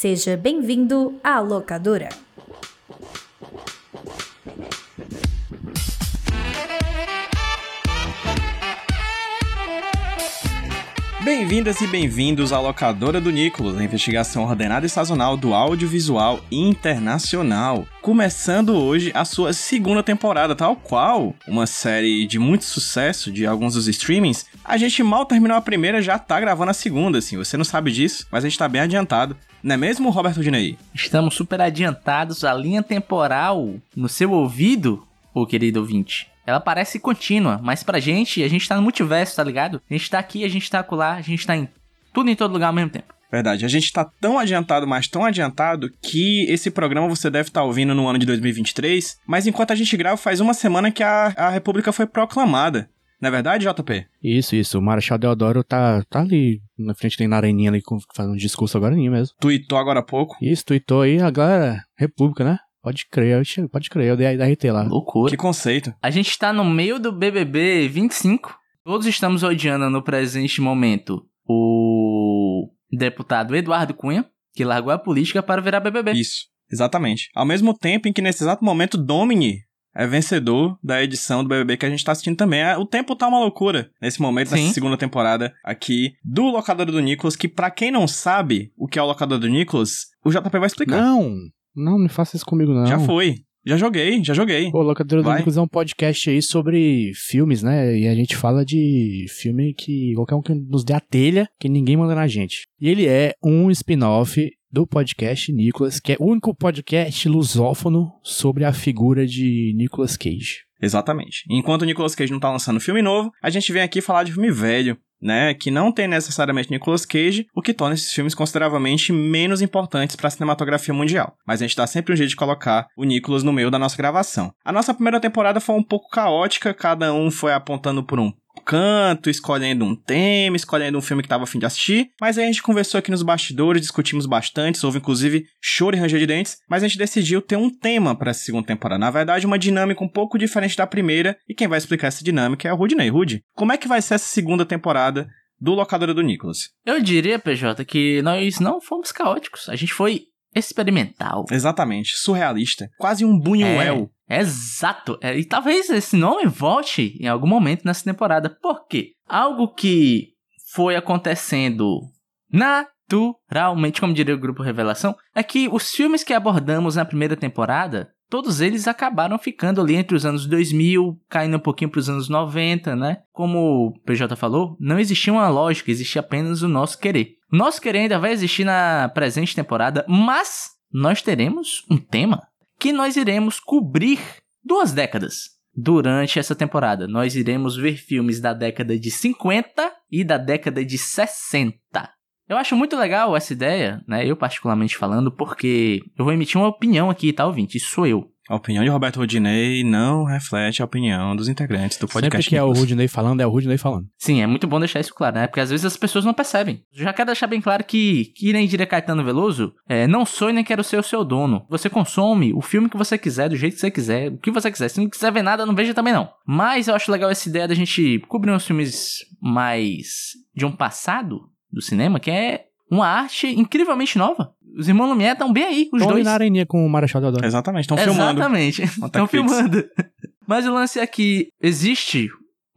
Seja bem-vindo à locadora. Bem-vindas e bem-vindos à Locadora do Nicolas, a investigação ordenada e sazonal do audiovisual internacional. Começando hoje a sua segunda temporada, tal qual uma série de muito sucesso de alguns dos streamings. A gente mal terminou a primeira, já tá gravando a segunda, assim. Você não sabe disso, mas a gente tá bem adiantado. Não é mesmo, Roberto Dinei? Estamos super adiantados. A linha temporal no seu ouvido, ô querido ouvinte, ela parece contínua, mas pra gente, a gente tá no multiverso, tá ligado? A gente tá aqui, a gente tá acolá, a gente tá em tudo em todo lugar ao mesmo tempo. Verdade, a gente tá tão adiantado, mas tão adiantado, que esse programa você deve estar tá ouvindo no ano de 2023, mas enquanto a gente grava, faz uma semana que a, a República foi proclamada. Não é verdade, JP? Isso, isso. O Marechal Deodoro tá, tá ali na frente, tem na areninha ali, fazendo um discurso agora mesmo. Tuitou agora há pouco. Isso, tuitou aí, agora República, né? Pode crer, pode crer, eu dei a RT lá. Loucura. Que conceito. A gente tá no meio do BBB 25. Todos estamos odiando no presente momento o deputado Eduardo Cunha, que largou a política para virar BBB. Isso, exatamente. Ao mesmo tempo em que nesse exato momento Domini é vencedor da edição do BBB que a gente tá assistindo também. É, o tempo tá uma loucura nesse momento, Sim. nessa segunda temporada aqui do Locador do Nicolas, que para quem não sabe o que é o Locador do Nicolas, o JP vai explicar. Não, não, não faça isso comigo, não. Já foi. Já joguei, já joguei. O Locadora do Nicolas é um podcast aí sobre filmes, né? E a gente fala de filme que qualquer um que nos dê a telha, que ninguém manda na gente. E ele é um spin-off do podcast Nicolas, que é o único podcast lusófono sobre a figura de Nicolas Cage. Exatamente. Enquanto o Nicolas Cage não tá lançando filme novo, a gente vem aqui falar de filme velho, né, que não tem necessariamente Nicolas Cage, o que torna esses filmes consideravelmente menos importantes para a cinematografia mundial. Mas a gente dá sempre um jeito de colocar o Nicolas no meio da nossa gravação. A nossa primeira temporada foi um pouco caótica, cada um foi apontando por um canto, escolhendo um tema, escolhendo um filme que tava afim de assistir. Mas aí a gente conversou aqui nos bastidores, discutimos bastante, houve inclusive choro e ranger de dentes, mas a gente decidiu ter um tema para essa segunda temporada. Na verdade, uma dinâmica um pouco diferente da primeira, e quem vai explicar essa dinâmica é o Rudney. Rude, como é que vai ser essa segunda temporada do Locadora do Nicolas? Eu diria, PJ, que nós não fomos caóticos. A gente foi experimental. Exatamente, surrealista. Quase um Buñuel. É, exato. É, e talvez esse nome volte em algum momento nessa temporada. Por quê? Algo que foi acontecendo naturalmente, como diria o grupo Revelação, é que os filmes que abordamos na primeira temporada, todos eles acabaram ficando ali entre os anos 2000, caindo um pouquinho para os anos 90, né? Como o PJ falou, não existia uma lógica, existia apenas o nosso querer. Nosso querer ainda vai existir na presente temporada, mas nós teremos um tema que nós iremos cobrir duas décadas. Durante essa temporada, nós iremos ver filmes da década de 50 e da década de 60. Eu acho muito legal essa ideia, né? Eu particularmente falando, porque eu vou emitir uma opinião aqui, tá, ouvinte? Isso sou eu. A opinião de Roberto Rudinei não reflete a opinião dos integrantes do podcast. Sempre que é o Rudinei falando, é o Rudinei falando. Sim, é muito bom deixar isso claro, né? Porque às vezes as pessoas não percebem. Já quero deixar bem claro que, que nem diria Caetano Veloso, é, não sou e nem quero ser o seu dono. Você consome o filme que você quiser, do jeito que você quiser, o que você quiser. Se não quiser ver nada, não veja também não. Mas eu acho legal essa ideia da gente cobrir uns filmes mais de um passado do cinema, que é uma arte incrivelmente nova. Os irmãos Lumière estão bem aí, os Tão dois. na areninha com o Marechal Deodoro. Exatamente, estão filmando. Exatamente, estão filmando. Mas o lance é que existe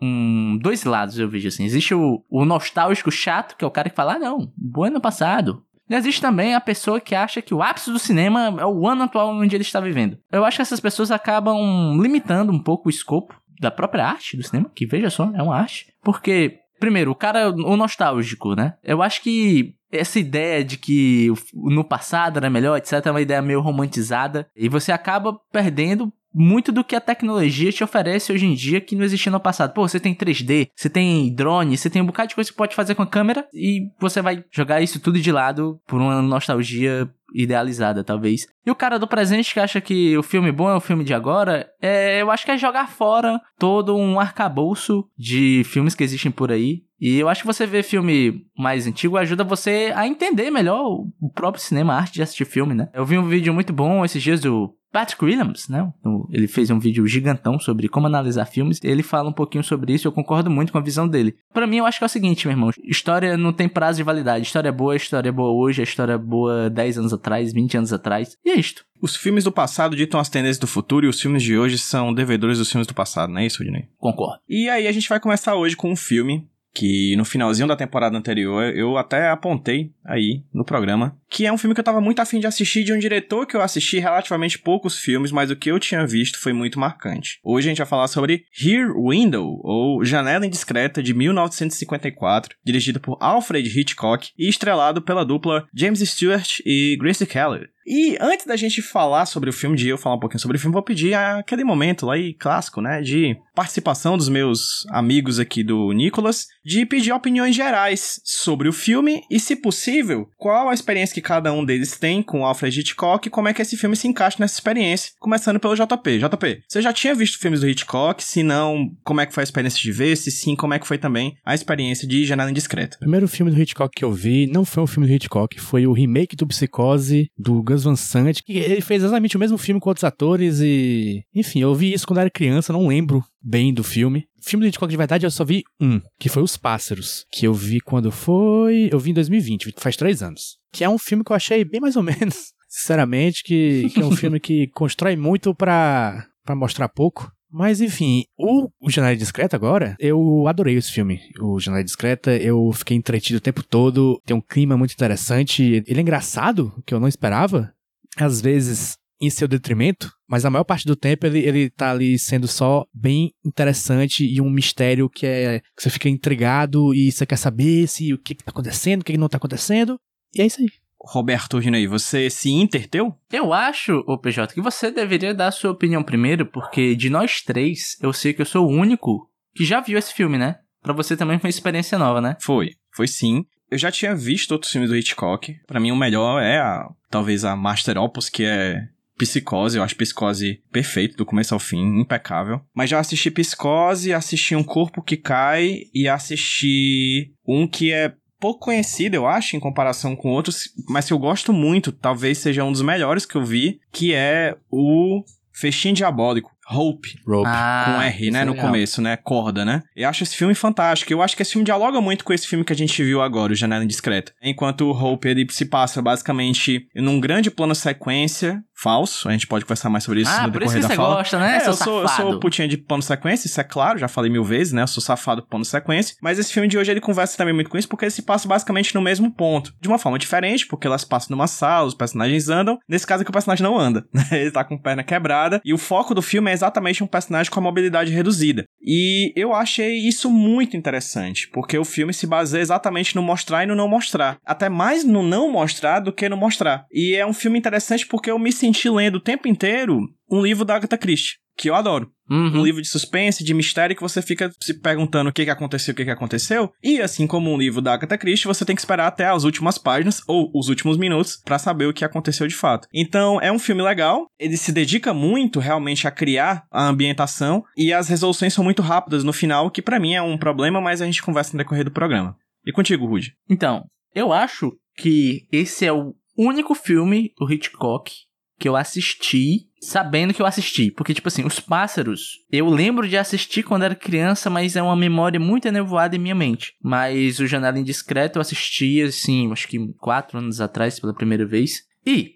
um, dois lados, eu vejo assim. Existe o, o nostálgico chato, que é o cara que fala, ah, não, bom ano passado. E existe também a pessoa que acha que o ápice do cinema é o ano atual onde ele está vivendo. Eu acho que essas pessoas acabam limitando um pouco o escopo da própria arte do cinema, que veja só, é uma arte. Porque, primeiro, o cara, o nostálgico, né? Eu acho que essa ideia de que no passado era melhor, etc, é uma ideia meio romantizada. E você acaba perdendo muito do que a tecnologia te oferece hoje em dia que não existia no passado. Pô, você tem 3D, você tem drone, você tem um bocado de coisa que pode fazer com a câmera e você vai jogar isso tudo de lado por uma nostalgia idealizada, talvez. E o cara do presente que acha que o filme bom é o filme de agora, é, eu acho que é jogar fora todo um arcabouço de filmes que existem por aí E eu acho que você ver filme mais antigo ajuda você a entender melhor o próprio cinema, a arte de assistir filme, né? Eu vi um vídeo muito bom esses dias do Patrick Williams, né? Ele fez um vídeo gigantão sobre como analisar filmes. Ele fala um pouquinho sobre isso. Eu concordo muito com a visão dele. Para mim, eu acho que é o seguinte, meu irmão: história não tem prazo de validade. História é boa, história é boa hoje, a história é boa 10 anos atrás, 20 anos atrás. E é isto. Os filmes do passado ditam as tendências do futuro e os filmes de hoje são devedores dos filmes do passado, não é isso, Rodney? Concordo. E aí a gente vai começar hoje com um filme que no finalzinho da temporada anterior eu até apontei aí no programa, que é um filme que eu tava muito afim de assistir de um diretor que eu assisti relativamente poucos filmes, mas o que eu tinha visto foi muito marcante. Hoje a gente vai falar sobre Rear Window, ou Janela Indiscreta, de 1954, dirigido por Alfred Hitchcock e estrelado pela dupla James Stewart e Grace Kelly. E antes da gente falar sobre o filme, de eu falar um pouquinho sobre o filme, vou pedir aquele momento lá aí, clássico, né, de participação dos meus amigos aqui do Nicolas, de pedir opiniões gerais sobre o filme e, se possível, qual a experiência que cada um deles tem com Alfred Hitchcock e como é que esse filme se encaixa nessa experiência, começando pelo JP. JP, você já tinha visto filmes do Hitchcock? Se não, como é que foi a experiência de ver? Se sim, como é que foi também a experiência de Janela Indiscreta? O primeiro filme do Hitchcock que eu vi não foi um filme do Hitchcock, foi o remake do Psicose do Gus Van Sant, que ele fez exatamente o mesmo filme com outros atores e... Enfim, eu vi isso quando era criança, não lembro bem do filme. Filme do Hitchcock de verdade eu só vi um, que foi Os Pássaros, que eu vi quando foi... Eu vi em 2020, faz três anos. Que é um filme que eu achei bem mais ou menos, sinceramente, que, que é um filme que constrói muito pra, pra mostrar pouco. Mas enfim, o, o Janela Discreta agora, eu adorei esse filme. O Janela Discreta, eu fiquei entretido o tempo todo. Tem um clima muito interessante. Ele é engraçado, que eu não esperava. Às vezes em seu detrimento, mas a maior parte do tempo ele, ele tá ali sendo só bem interessante e um mistério que é que você fica intrigado e você quer saber se o que, que tá acontecendo, o que, que não tá acontecendo. E é isso aí. Roberto Ginei, você se interteu? Eu acho, ô PJ, que você deveria dar a sua opinião primeiro, porque de nós três, eu sei que eu sou o único que já viu esse filme, né? Pra você também foi uma experiência nova, né? Foi, foi sim. Eu já tinha visto outros filmes do Hitchcock. Para mim, o melhor é a, talvez a Master Opus, que é Psicose, eu acho Psicose perfeito, do começo ao fim, impecável. Mas já assisti Psicose, assisti Um Corpo que Cai e assisti um que é pouco conhecido, eu acho, em comparação com outros, mas que eu gosto muito, talvez seja um dos melhores que eu vi, que é o Festim Diabólico. Hope. Rope. Ah, com R, né, é no legal. começo, né, corda, né? Eu acho esse filme fantástico. Eu acho que esse filme dialoga muito com esse filme que a gente viu agora, o Janela Indiscreta. Enquanto o Hope, ele se passa basicamente num grande plano sequência, falso, a gente pode conversar mais sobre isso Ah, no por isso decorrer que da você fala. gosta, né, É, eu sou, eu sou putinha de plano sequência, isso é claro, já falei mil vezes, né? Eu sou safado por plano sequência. Mas esse filme de hoje ele conversa também muito com isso, porque ele se passa basicamente no mesmo ponto. De uma forma diferente, porque elas passam numa sala, os personagens andam. Nesse caso aqui o personagem não anda, né? Ele tá com perna quebrada. E o foco do filme é exatamente um personagem com a mobilidade reduzida. E eu achei isso muito interessante, porque o filme se baseia exatamente no mostrar e no não mostrar. Até mais no não mostrar do que no mostrar. E é um filme interessante porque eu me senti lendo o tempo inteiro um livro da Agatha Christie, que eu adoro Uhum. um livro de suspense, de mistério, que você fica se perguntando o que, que aconteceu, o que, que aconteceu. E assim como um livro da Agatha Christie, você tem que esperar até as últimas páginas ou os últimos minutos pra saber o que aconteceu de fato. Então, é um filme legal. Ele se dedica muito realmente a criar a ambientação e as resoluções são muito rápidas no final, que pra mim é um problema, mas a gente conversa no decorrer do programa. E contigo, Rude? Então, eu acho que esse é o único filme do Hitchcock que eu assisti sabendo que eu assisti. Porque, tipo assim, Os Pássaros, eu lembro de assistir quando era criança, mas é uma memória muito enevoada em minha mente. Mas o Janela Indiscreta eu assisti, assim, acho que quatro anos atrás pela primeira vez. E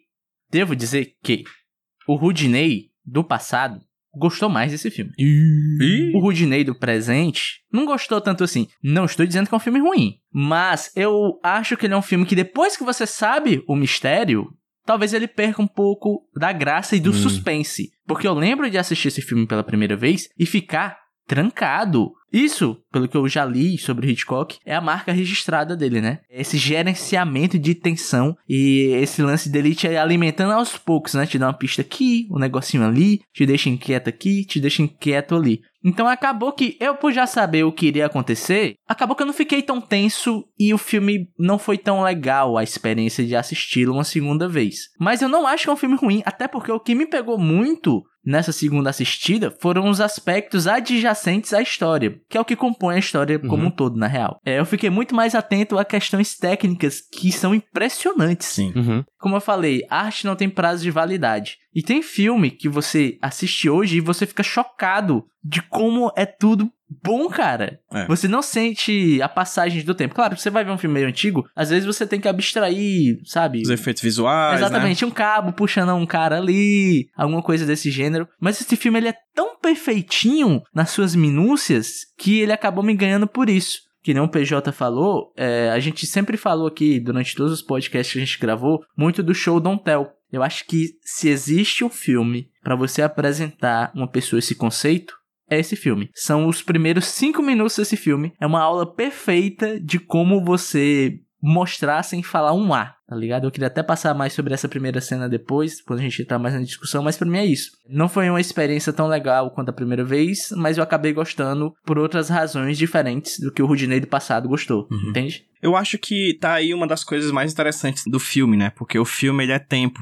devo dizer que o Rudinei do passado gostou mais desse filme. O Rudinei do presente não gostou tanto assim. Não estou dizendo que é um filme ruim. Mas eu acho que ele é um filme que depois que você sabe o mistério, talvez ele perca um pouco da graça e do Hum. suspense. Porque eu lembro de assistir esse filme pela primeira vez e ficar trancado. Isso, pelo que eu já li sobre Hitchcock, é a marca registrada dele, né? Esse gerenciamento de tensão e esse lance dele te alimentando aos poucos, né? Te dá uma pista aqui, um negocinho ali, te deixa inquieto aqui, te deixa inquieto ali. Então acabou que eu, por já saber o que iria acontecer, acabou que eu não fiquei tão tenso e o filme não foi tão legal a experiência de assisti-lo uma segunda vez. Mas eu não acho que é um filme ruim, até porque o que me pegou muito nessa segunda assistida foram os aspectos adjacentes à história, que é o que compõe a história como Uhum. um todo, na real. É, eu fiquei muito mais atento a questões técnicas que são impressionantes. Sim. Uhum. Como eu falei, arte não tem prazo de validade. E tem filme que você assiste hoje e você fica chocado de como é tudo bom, cara. É. Você não sente a passagem do tempo. Claro, você vai ver um filme meio antigo, às vezes você tem que abstrair, sabe? Os efeitos visuais, né? Exatamente, um cabo puxando um cara ali, alguma coisa desse gênero. Mas esse filme ele é tão perfeitinho nas suas minúcias que ele acabou me ganhando por isso. Que nem o PJ falou, é, a gente sempre falou aqui, durante todos os podcasts que a gente gravou, muito do show Don't Tell. Eu acho que se existe um filme pra você apresentar uma pessoa esse conceito, é esse filme. São os primeiros cinco minutos desse filme. É uma aula perfeita de como você mostrar sem falar um A, tá ligado? Eu queria até passar mais sobre essa primeira cena depois, quando a gente entrar mais na discussão, mas pra mim é isso. Não foi uma experiência tão legal quanto a primeira vez, mas eu acabei gostando por outras razões diferentes do que o Rudinei do passado gostou, Uhum. entende? Eu acho que tá aí uma das coisas mais interessantes do filme, né? Porque o filme ele é tempo.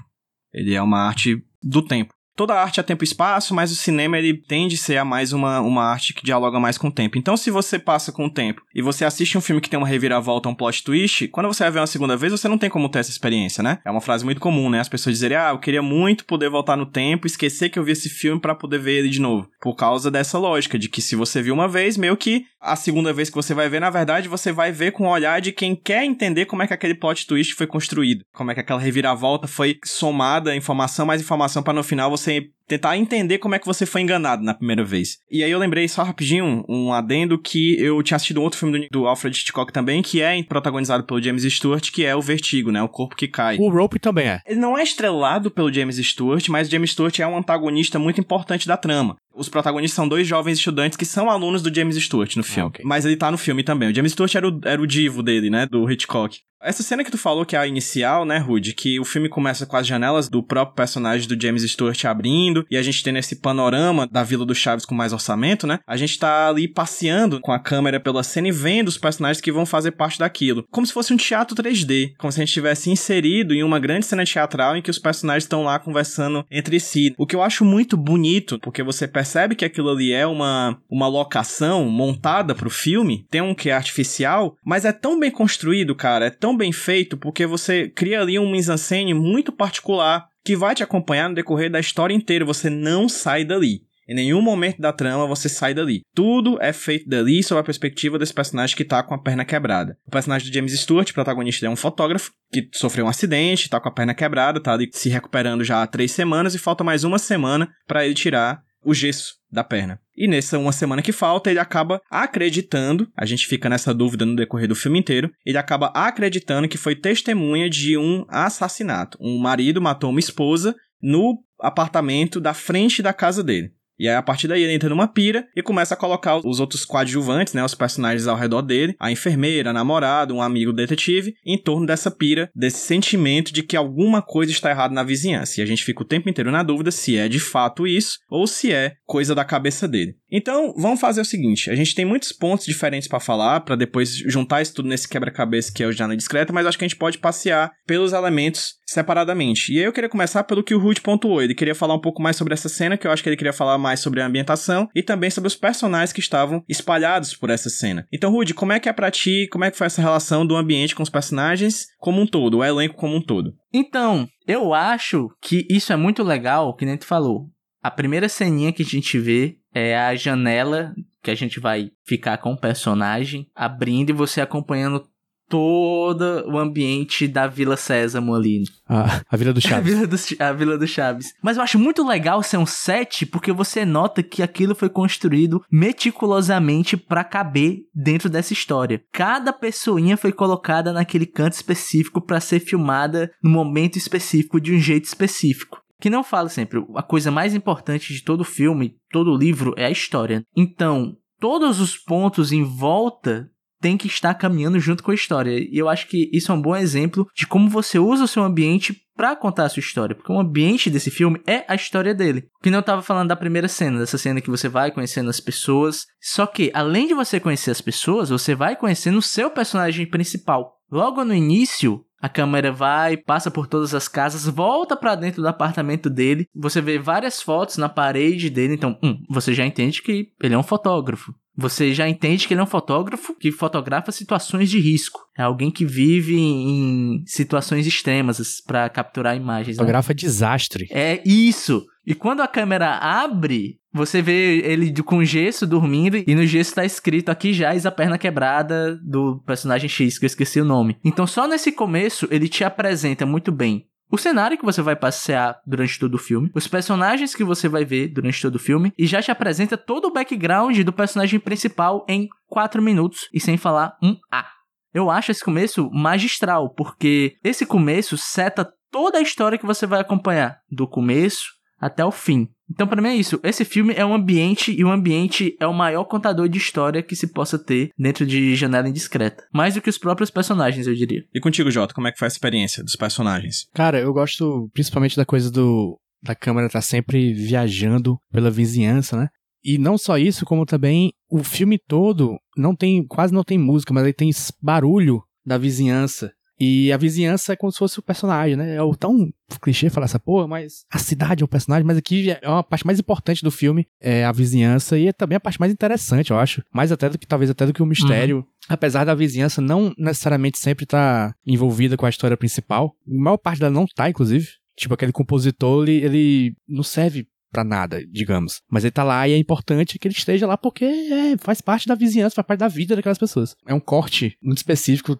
Ele é uma arte do tempo. Toda arte é tempo e espaço, mas o cinema ele tende a ser a mais uma, uma arte que dialoga mais com o tempo. Então, se você passa com o tempo e você assiste um filme que tem uma reviravolta, um plot twist, quando você vai ver uma segunda vez, você não tem como ter essa experiência, né? É uma frase muito comum, né? As pessoas dizerem, ah, eu queria muito poder voltar no tempo, esquecer que eu vi esse filme pra poder ver ele de novo. Por causa dessa lógica de que se você viu uma vez, meio que a segunda vez que você vai ver, na verdade, você vai ver com o olhar de quem quer entender como é que aquele plot twist foi construído, como é que aquela reviravolta foi somada, informação mais informação pra no final você tentar entender como é que você foi enganado na primeira vez. E aí eu lembrei só rapidinho um adendo que eu tinha assistido um outro filme do, do Alfred Hitchcock também, que é protagonizado pelo James Stewart, que é o Vertigo, né? O corpo que cai. O Rope também é. Ele não é estrelado pelo James Stewart, mas James Stewart é um antagonista muito importante da trama. Os protagonistas são dois jovens estudantes que são alunos do James Stewart no filme. ok. Mas ele tá no filme também. O James Stewart era o, era o divo dele, né? Do Hitchcock. Essa cena que tu falou, que é a inicial, né, Rude? Que o filme começa com as janelas do próprio personagem do James Stewart abrindo, e a gente tem esse panorama da Vila do Chaves com mais orçamento, né? A gente tá ali passeando com a câmera pela cena e vendo os personagens que vão fazer parte daquilo. Como se fosse um teatro 3D. Como se a gente tivesse inserido em uma grande cena teatral em que os personagens estão lá conversando entre si. O que eu acho muito bonito, porque você percebe que aquilo ali é uma, uma locação montada pro filme, tem um que é artificial, mas é tão bem construído, cara, é tão bem feito, porque você cria ali um mise-en-scène muito particular que vai te acompanhar no decorrer da história inteira, você não sai dali. Em nenhum momento da trama você sai dali. Tudo é feito dali sob a perspectiva desse personagem que tá com a perna quebrada. O personagem do James Stewart, protagonista, é um fotógrafo que sofreu um acidente, tá com a perna quebrada, tá ali se recuperando já há três semanas e falta mais uma semana para ele tirar o gesso da perna. E nessa uma semana que falta, ele acaba acreditando, a gente fica nessa dúvida no decorrer do filme inteiro, ele acaba acreditando que foi testemunha de um assassinato. Um marido matou uma esposa no apartamento da frente da casa dele. E aí, a partir daí, ele entra numa pira e começa a colocar os outros coadjuvantes, né? Os personagens ao redor dele, a enfermeira, a namorada, um amigo detetive, em torno dessa pira, desse sentimento de que alguma coisa está errada na vizinhança. E a gente fica o tempo inteiro na dúvida se é de fato isso ou se é coisa da cabeça dele. Então, vamos fazer o seguinte: a gente tem muitos pontos diferentes para falar, para depois juntar isso tudo nesse quebra-cabeça que é o Janela Discreta, mas acho que a gente pode passear pelos elementos separadamente. E aí eu queria começar pelo que o Rude pontuou. Ele queria falar um pouco mais sobre essa cena, que eu acho que ele queria falar mais sobre a ambientação e também sobre os personagens que estavam espalhados por essa cena. Então, Rude, como é que é pra ti, como é que foi essa relação do ambiente com os personagens como um todo, o elenco como um todo? Então, eu acho que isso é muito legal, que nem tu falou. A primeira ceninha que a gente vê é a janela que a gente vai ficar com o personagem abrindo e você acompanhando todo o ambiente da Vila Sésamo ali. A, a Vila do A Chaves. Vila, do, a Vila do Chaves. Mas eu acho muito legal ser um set porque você nota que aquilo foi construído meticulosamente pra caber dentro dessa história. Cada pessoinha foi colocada naquele canto específico pra ser filmada no momento específico de um jeito específico. Que não falo sempre, a coisa mais importante de todo filme, todo livro é a história. Então, todos os pontos em volta tem que estar caminhando junto com a história. E eu acho que isso é um bom exemplo de como você usa o seu ambiente pra contar a sua história. Porque o ambiente desse filme é a história dele. Que não eu tava falando da primeira cena, dessa cena que você vai conhecendo as pessoas. Só que, além de você conhecer as pessoas, você vai conhecendo o seu personagem principal. Logo no início, A câmera vai, passa por todas as casas, volta para dentro do apartamento dele. Você vê várias fotos na parede dele. Então, um, você já entende que ele é um fotógrafo. Você já entende que ele é um fotógrafo que fotografa situações de risco. É alguém que vive em situações extremas para capturar imagens. Né? Fotografa desastre. É isso. E quando a câmera abre, você vê ele com gesso dormindo e no gesso tá escrito aqui jaz a perna quebrada do personagem X, que eu esqueci o nome. Então só nesse começo ele te apresenta muito bem o cenário que você vai passear durante todo o filme, os personagens que você vai ver durante todo o filme, e já te apresenta todo o background do personagem principal em 4 minutos e sem falar um A. Eu acho esse começo magistral, porque esse começo seta toda a história que você vai acompanhar, do começo até o fim. Então, para mim é isso. Esse filme é um ambiente e o ambiente é o maior contador de história que se possa ter dentro de Janela Indiscreta. Mais do que os próprios personagens, eu diria. E contigo, Jota, como é que foi a experiência dos personagens? Cara, eu gosto principalmente da coisa do da câmera tá sempre viajando pela vizinhança, né? E não só isso, como também o filme todo não tem, quase não tem música, mas ele tem barulho da vizinhança. E a vizinhança é como se fosse o personagem, né? É o tão clichê falar essa porra, mas a cidade é o personagem, mas aqui é uma parte mais importante do filme, é a vizinhança, e é também a parte mais interessante, eu acho. Mais até do que, talvez até do que o mistério. Uhum. Apesar da vizinhança não necessariamente sempre estar tá envolvida com a história principal, a maior parte dela não tá, inclusive. Tipo, aquele compositor, ele, ele não serve para nada, digamos. Mas ele tá lá e é importante que ele esteja lá porque é, faz parte da vizinhança, faz parte da vida daquelas pessoas. É um corte muito específico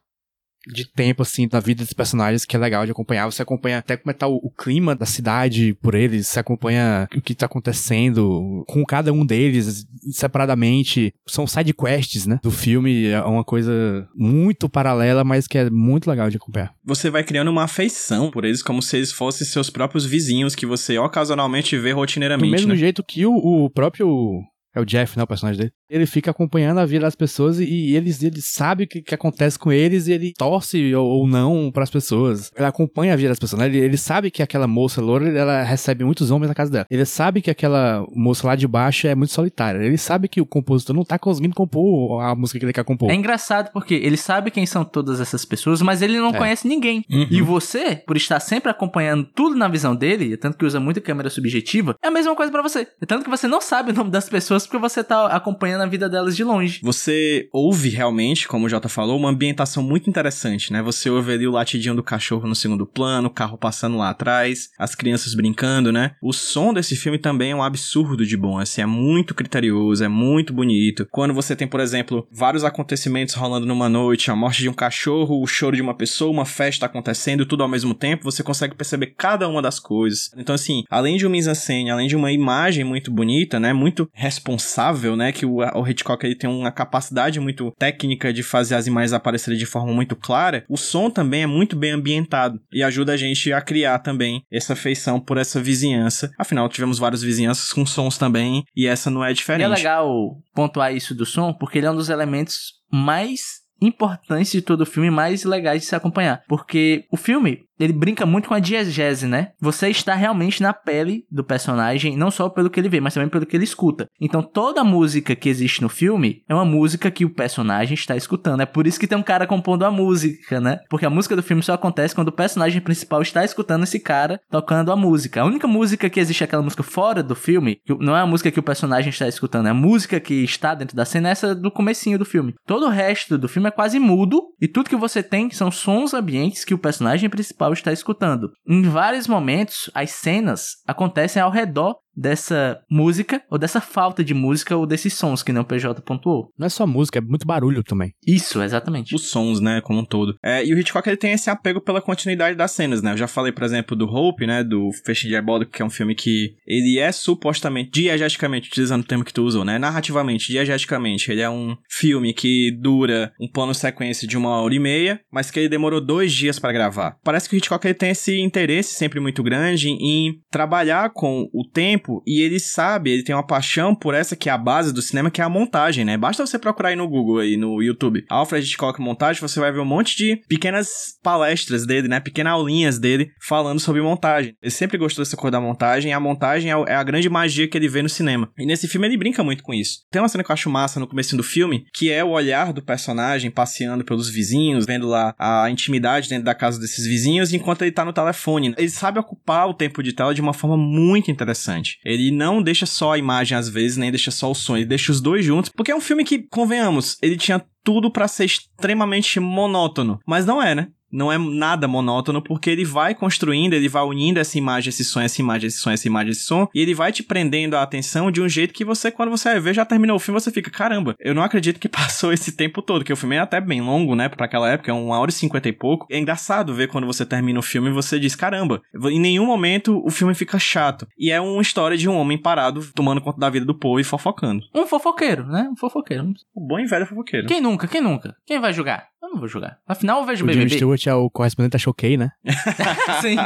de tempo, assim, da vida dos personagens que é legal de acompanhar. Você acompanha até como é tá o, o clima da cidade por eles, você acompanha o que tá acontecendo com cada um deles separadamente. São side quests, né? Do filme, é uma coisa muito paralela, mas que é muito legal de acompanhar. Você vai criando uma afeição por eles como se eles fossem seus próprios vizinhos que você ocasionalmente vê rotineiramente. Do mesmo né? jeito que o, o próprio é o Jeff, né? O personagem dele. Ele fica acompanhando a vida das pessoas e, eles, ele sabe o que, que acontece com eles e ele torce ou, ou não para as pessoas. Ele acompanha a vida das pessoas, né? Ele, ele, sabe que aquela moça loura, ela recebe muitos homens na casa dela. Ele sabe que aquela moça lá de baixo é muito solitária. Ele sabe que o compositor não tá conseguindo compor a música que ele quer compor. É engraçado porque ele sabe quem são todas essas pessoas, mas ele não é. conhece ninguém. Uhum. E você, por estar sempre acompanhando tudo na visão dele, tanto que usa muita câmera subjetiva, é a mesma coisa para você. Tanto que você não sabe o nome das pessoas porque você tá acompanhando a vida delas de longe. Você ouve realmente, como o Jota falou, uma ambientação muito interessante, né? Você ouve ali o latidinho do cachorro no segundo plano, o carro passando lá atrás, as crianças brincando, né? O som desse filme também é um absurdo de bom, assim, é muito criterioso, é muito bonito. Quando você tem, por exemplo, vários acontecimentos rolando numa noite, a morte de um cachorro, o choro de uma pessoa, uma festa acontecendo, tudo ao mesmo tempo, você consegue perceber cada uma das coisas. Então, assim, além de uma mise-en-scène, além de uma imagem muito bonita, né? Muito responsável né? Que o, o Hitchcock ele tem uma capacidade muito técnica de fazer as imagens aparecerem de forma muito clara. O som também é muito bem ambientado e ajuda a gente a criar também essa afeição por essa vizinhança. Afinal, tivemos várias vizinhanças com sons também e essa não é diferente. E é legal pontuar isso do som porque ele é um dos elementos mais importantes de todo o filme mais legais de se acompanhar. Porque o filme, ele brinca muito com a diegese, né? Você está realmente na pele do personagem, não só pelo que ele vê, mas também pelo que ele escuta. Então toda música que existe no filme é uma música que o personagem está escutando. É por isso que tem um cara compondo a música, né? Porque a música do filme só acontece quando o personagem principal está escutando esse cara tocando a música. A única música que existe aquela música fora do filme, não é a música que o personagem está escutando, é a música que está dentro da cena, é essa do comecinho do filme. Todo o resto do filme é quase mudo e tudo que você tem são sons ambientes que o personagem principal está escutando. Em vários momentos, as cenas acontecem ao redor dessa música, ou dessa falta de música, ou desses sons que nem o PJ pontuou. Não é só música, é muito barulho também. Isso, exatamente. Os sons, né, como um todo. É, e o Hitchcock, ele tem esse apego pela continuidade das cenas, né? Eu já falei, por exemplo, do Hope, né, do Feixe Diabólico, que é um filme que ele é supostamente, diegeticamente, utilizando o termo que tu usou, né, narrativamente, diegeticamente, ele é um filme que dura um plano sequência de uma hora e meia, mas que ele demorou dois dias para gravar. Parece que o Hitchcock, ele tem esse interesse sempre muito grande em trabalhar com o tempo tempo e ele sabe, ele tem uma paixão por essa que é a base do cinema, que é a montagem, né? Basta você procurar aí no Google, aí no YouTube, Alfred Hitchcock montagem, você vai ver um monte de pequenas palestras dele, né? Pequenas aulinhas dele falando sobre montagem. Ele sempre gostou dessa coisa da montagem, e a montagem é a grande magia que ele vê no cinema. E nesse filme ele brinca muito com isso. Tem uma cena que eu acho massa no começo do filme, que é o olhar do personagem passeando pelos vizinhos, vendo lá a intimidade dentro da casa desses vizinhos, enquanto ele tá no telefone. Ele sabe ocupar o tempo de tela de uma forma muito interessante. Ele não deixa só a imagem às vezes, nem deixa só o som, ele deixa os dois juntos, porque é um filme que, convenhamos, ele tinha tudo para ser extremamente monótono, mas não é, né? Não é nada monótono, porque ele vai construindo, ele vai unindo essa imagem, esse som, essa imagem, esse som, essa imagem, esse som, e ele vai te prendendo a atenção de um jeito que você, quando você vê, já terminou o filme, você fica, caramba, eu não acredito que passou esse tempo todo, que o filme é até bem longo, né, pra aquela época, é uma hora e cinquenta e pouco. É engraçado ver quando você termina o filme e você diz, caramba, em nenhum momento o filme fica chato. E é uma história de um homem parado, tomando conta da vida do povo e fofocando. Um fofoqueiro, né? Um fofoqueiro. O bom e velho fofoqueiro. Quem nunca? Quem nunca? Quem vai julgar? Eu não vou jogar. Afinal, eu vejo o BBB. James Stewart é o correspondente da Choquei, né? Sim.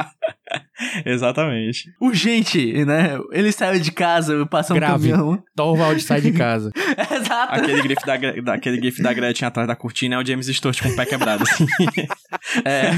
Exatamente. Urgente, né? Ele saiu de casa, passou um Grave. caminhão. Torvald sai de casa. Exato. Aquele grifo da, da- aquele gif da Gretchen atrás da cortina é o James Stewart com o pé quebrado, assim. É.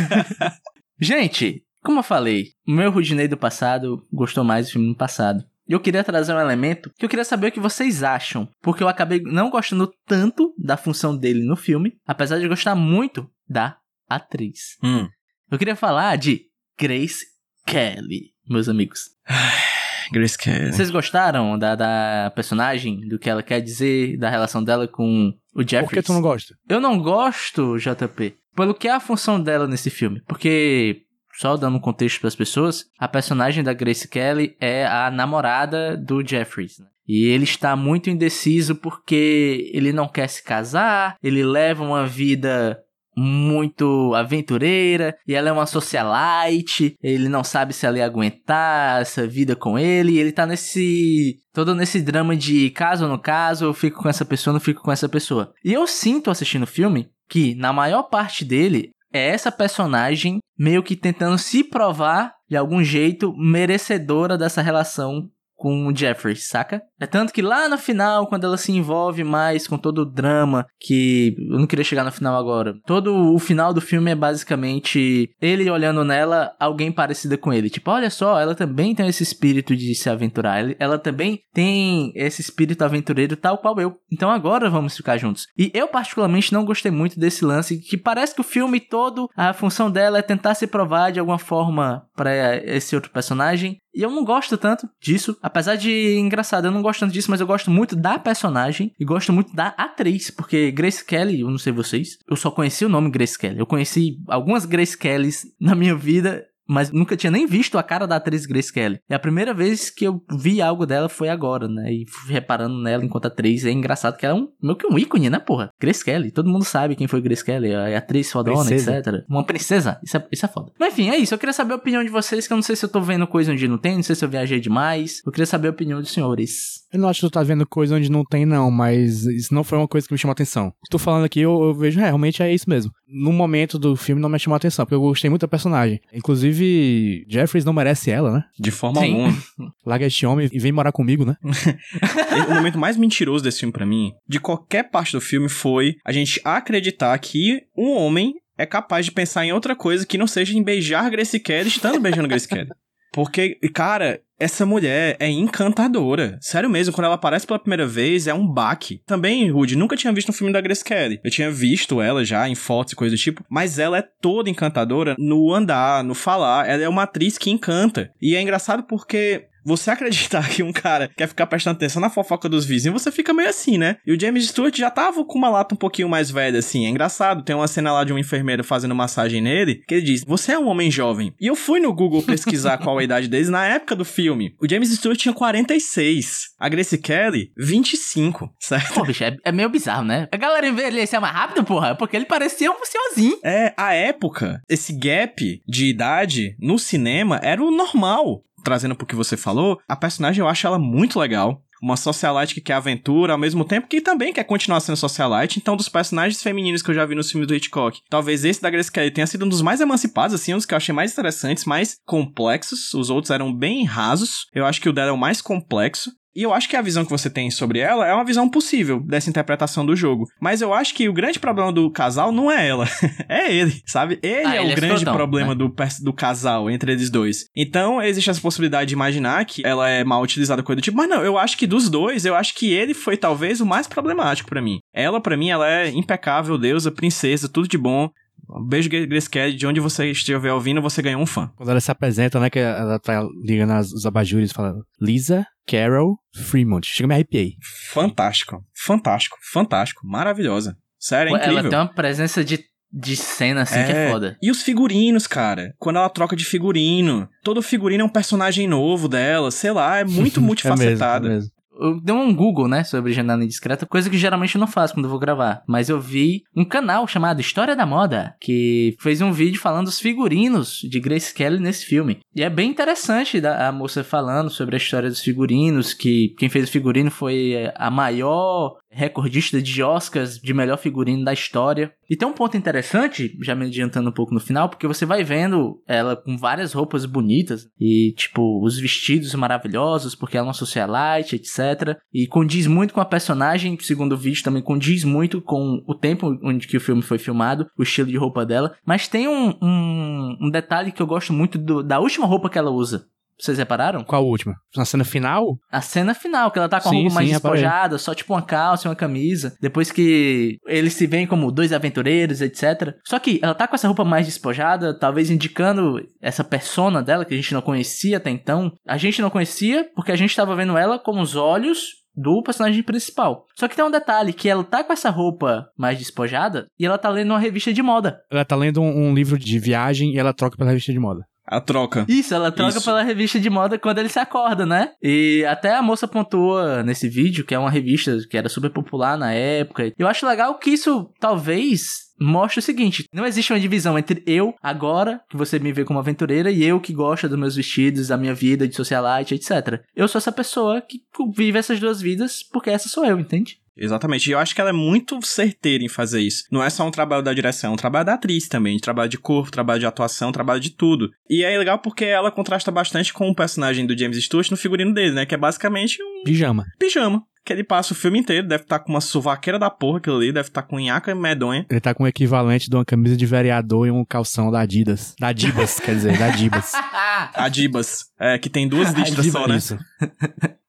Gente, como eu falei, o meu Rudinei do passado gostou mais do filme do passado. E eu queria trazer um elemento que eu queria saber o que vocês acham. Porque eu acabei não gostando tanto da função dele no filme, apesar de gostar muito da atriz. Hum. Eu queria falar de Grace Kelly, meus amigos. Grace Kelly. Vocês gostaram da, da personagem, do que ela quer dizer, da relação dela com o Jeffries? Por que tu não gosta? Eu não gosto, JP, pelo que é a função dela nesse filme. Porque, só dando um contexto para as pessoas, a personagem da Grace Kelly é a namorada do Jeffries. né? E ele está muito indeciso porque ele não quer se casar, ele leva uma vida muito aventureira e ela é uma socialite, ele não sabe se ela ia aguentar essa vida com ele, e ele tá nesse todo nesse drama de caso no caso, eu fico com essa pessoa, não fico com essa pessoa. E eu sinto assistindo o filme que na maior parte dele é essa personagem meio que tentando se provar de algum jeito merecedora dessa relação com o Jeffrey, saca? É tanto que lá no final, quando ela se envolve mais com todo o drama, que eu não queria chegar no final agora. Todo o final do filme é basicamente ele olhando nela, alguém parecida com ele. Tipo, olha só, ela também tem esse espírito de se aventurar. Ela também tem esse espírito aventureiro tal qual eu. Então agora vamos ficar juntos. E eu particularmente não gostei muito desse lance, que parece que o filme todo, a função dela é tentar se provar de alguma forma pra esse outro personagem. E eu não gosto tanto disso. Apesar de engraçado, eu não gosto tanto disso, mas eu gosto muito da personagem e gosto muito da atriz. Porque Grace Kelly, eu não sei vocês, eu só conheci o nome Grace Kelly. Eu conheci algumas Grace Kellys na minha vida. Mas nunca tinha nem visto a cara da atriz Grace Kelly. E a primeira vez que eu vi algo dela foi agora, né? E reparando nela enquanto atriz. É engraçado que ela é um, meio que um ícone, né, porra? Grace Kelly. Todo mundo sabe quem foi Grace Kelly. A atriz fodona, Princesa. etc. Uma princesa. Isso é, isso é foda. Mas enfim, é isso. Eu queria saber a opinião de vocês, que eu não sei se eu tô vendo coisa onde não tem, não sei se eu viajei demais. Eu queria saber a opinião dos senhores. Eu não acho que tu tá vendo coisa onde não tem, não, mas isso não foi uma coisa que me chamou atenção. O que tu falando aqui, eu, eu vejo, é, realmente é isso mesmo. No momento do filme não me chamou atenção, porque eu gostei muito da personagem. Inclusive, Jeffries não merece ela, né? De forma Sim. alguma. Larga este homem e vem morar comigo, né? o momento mais mentiroso desse filme pra mim, de qualquer parte do filme, foi a gente acreditar que um homem é capaz de pensar em outra coisa que não seja em beijar Grace Kelly estando beijando Grace Kelly. Porque, cara, essa mulher é encantadora. Sério mesmo, quando ela aparece pela primeira vez, é um baque. Também, Rude, nunca tinha visto um filme da Grace Kelly. Eu tinha visto ela já em fotos e coisas do tipo, mas ela é toda encantadora no andar, no falar. Ela é uma atriz que encanta. E é engraçado porque você acreditar que um cara quer ficar prestando atenção na fofoca dos vizinhos, você fica meio assim, né? E o James Stewart já tava com uma lata um pouquinho mais velha, assim. É engraçado. Tem uma cena lá de um enfermeiro fazendo massagem nele, que ele diz: Você é um homem jovem. E eu fui no Google pesquisar qual a idade deles na época do filme. O James Stewart tinha 46. A Grace Kelly, 25, certo? Pô, bicho, é, é meio bizarro, né? A galera envelhecer mais rápido, porra, porque ele parecia um senhorzinho. É, a época, esse gap de idade no cinema era o normal. Trazendo pro que você falou, a personagem eu acho ela muito legal. uma socialite que quer aventura, ao mesmo tempo que também quer continuar sendo socialite. Então, dos personagens femininos que eu já vi nos filmes do Hitchcock, talvez esse da Grace Kelly tenha sido um dos mais emancipados, assim, um dos que eu achei mais interessantes, mais complexos. Os outros eram bem rasos. Eu acho que o dela é o mais complexo. E eu acho que a visão que você tem sobre ela é uma visão possível dessa interpretação do jogo. Mas eu acho que o grande problema do casal não é ela, é ele, sabe? Ele Ah, é ele o é grande escrotão, problema né? do, do casal entre eles dois. Então, existe essa possibilidade de imaginar que ela é mal utilizada, coisa do tipo. Mas não, eu acho que dos dois, eu acho que ele foi talvez o mais problemático pra mim. Ela, pra mim, ela é impecável, deusa, princesa, tudo de bom. Um beijo, Grace Kelly. De onde você estiver ouvindo, você ganhou um fã. Quando ela se apresenta, né, que ela tá ligando os abajures e fala Lisa Carol Fremont. Chega, me arrepiei. Fantástico. Fantástico. Fantástico. Maravilhosa. Sério, é incrível. Ela tem uma presença de, de cena assim que é foda. E os figurinos, cara. Quando ela troca de figurino. Todo figurino é um personagem novo dela. Sei lá, é muito É multifacetada. mesmo, é mesmo. Eu dei um Google, né, sobre janela indiscreta, coisa que geralmente eu não faço quando eu vou gravar. Mas eu vi um canal chamado História da Moda, que fez um vídeo falando dos figurinos de Grace Kelly nesse filme. E é bem interessante a moça falando sobre a história dos figurinos, que quem fez o figurino foi a maior recordista de Oscars de melhor figurino da história. E tem um ponto interessante, já me adiantando um pouco no final, porque você vai vendo ela com várias roupas bonitas e, tipo, os vestidos maravilhosos, porque ela é uma socialite, etc. E condiz muito com a personagem, segundo o vídeo, também condiz muito com o tempo onde que o filme foi filmado, o estilo de roupa dela. Mas tem um, um, um detalhe que eu gosto muito do- da última roupa que ela usa. Vocês repararam? Qual a última? Na cena final? A cena final, que ela tá com a Sim, roupa mais sim, despojada, só tipo uma calça e uma camisa. Depois que eles se veem como dois aventureiros, etc. Só que ela tá com essa roupa mais despojada, talvez indicando essa persona dela que a gente não conhecia até então. A gente não conhecia porque a gente tava vendo ela com os olhos do personagem principal. Só que tem um detalhe, que ela tá com essa roupa mais despojada e ela tá lendo uma revista de moda. Ela tá lendo um, um livro de viagem e ela troca pela revista de moda. A troca. Isso, ela troca Isso. pela revista de moda quando ele se acorda, né? E até a moça pontua nesse vídeo, que é uma revista que era super popular na época. Eu acho legal que isso talvez mostre o seguinte: não existe uma divisão entre eu, agora, que você me vê como aventureira, e eu que gosta dos meus vestidos, da minha vida de socialite, etc. Eu sou essa pessoa que vive essas duas vidas porque essa sou eu, entende? Exatamente. E eu acho que ela é muito certeira em fazer isso. Não é só um trabalho da direção, é um trabalho da atriz também. Trabalho de corpo, trabalho de atuação, trabalho de tudo. E é legal porque ela contrasta bastante com o personagem do James Stewart no figurino dele, né? Que é basicamente um Pijama. pijama. Que ele passa o filme inteiro, deve estar com uma suvaqueira da porra aquilo ali, deve estar com nhaca medonha. Ele tá com o equivalente de uma camisa de vereador e um calção da Adidas. Da Adibas, quer dizer, da Adibas. Adibas. É, que tem duas listras Adibas, só, né? Isso.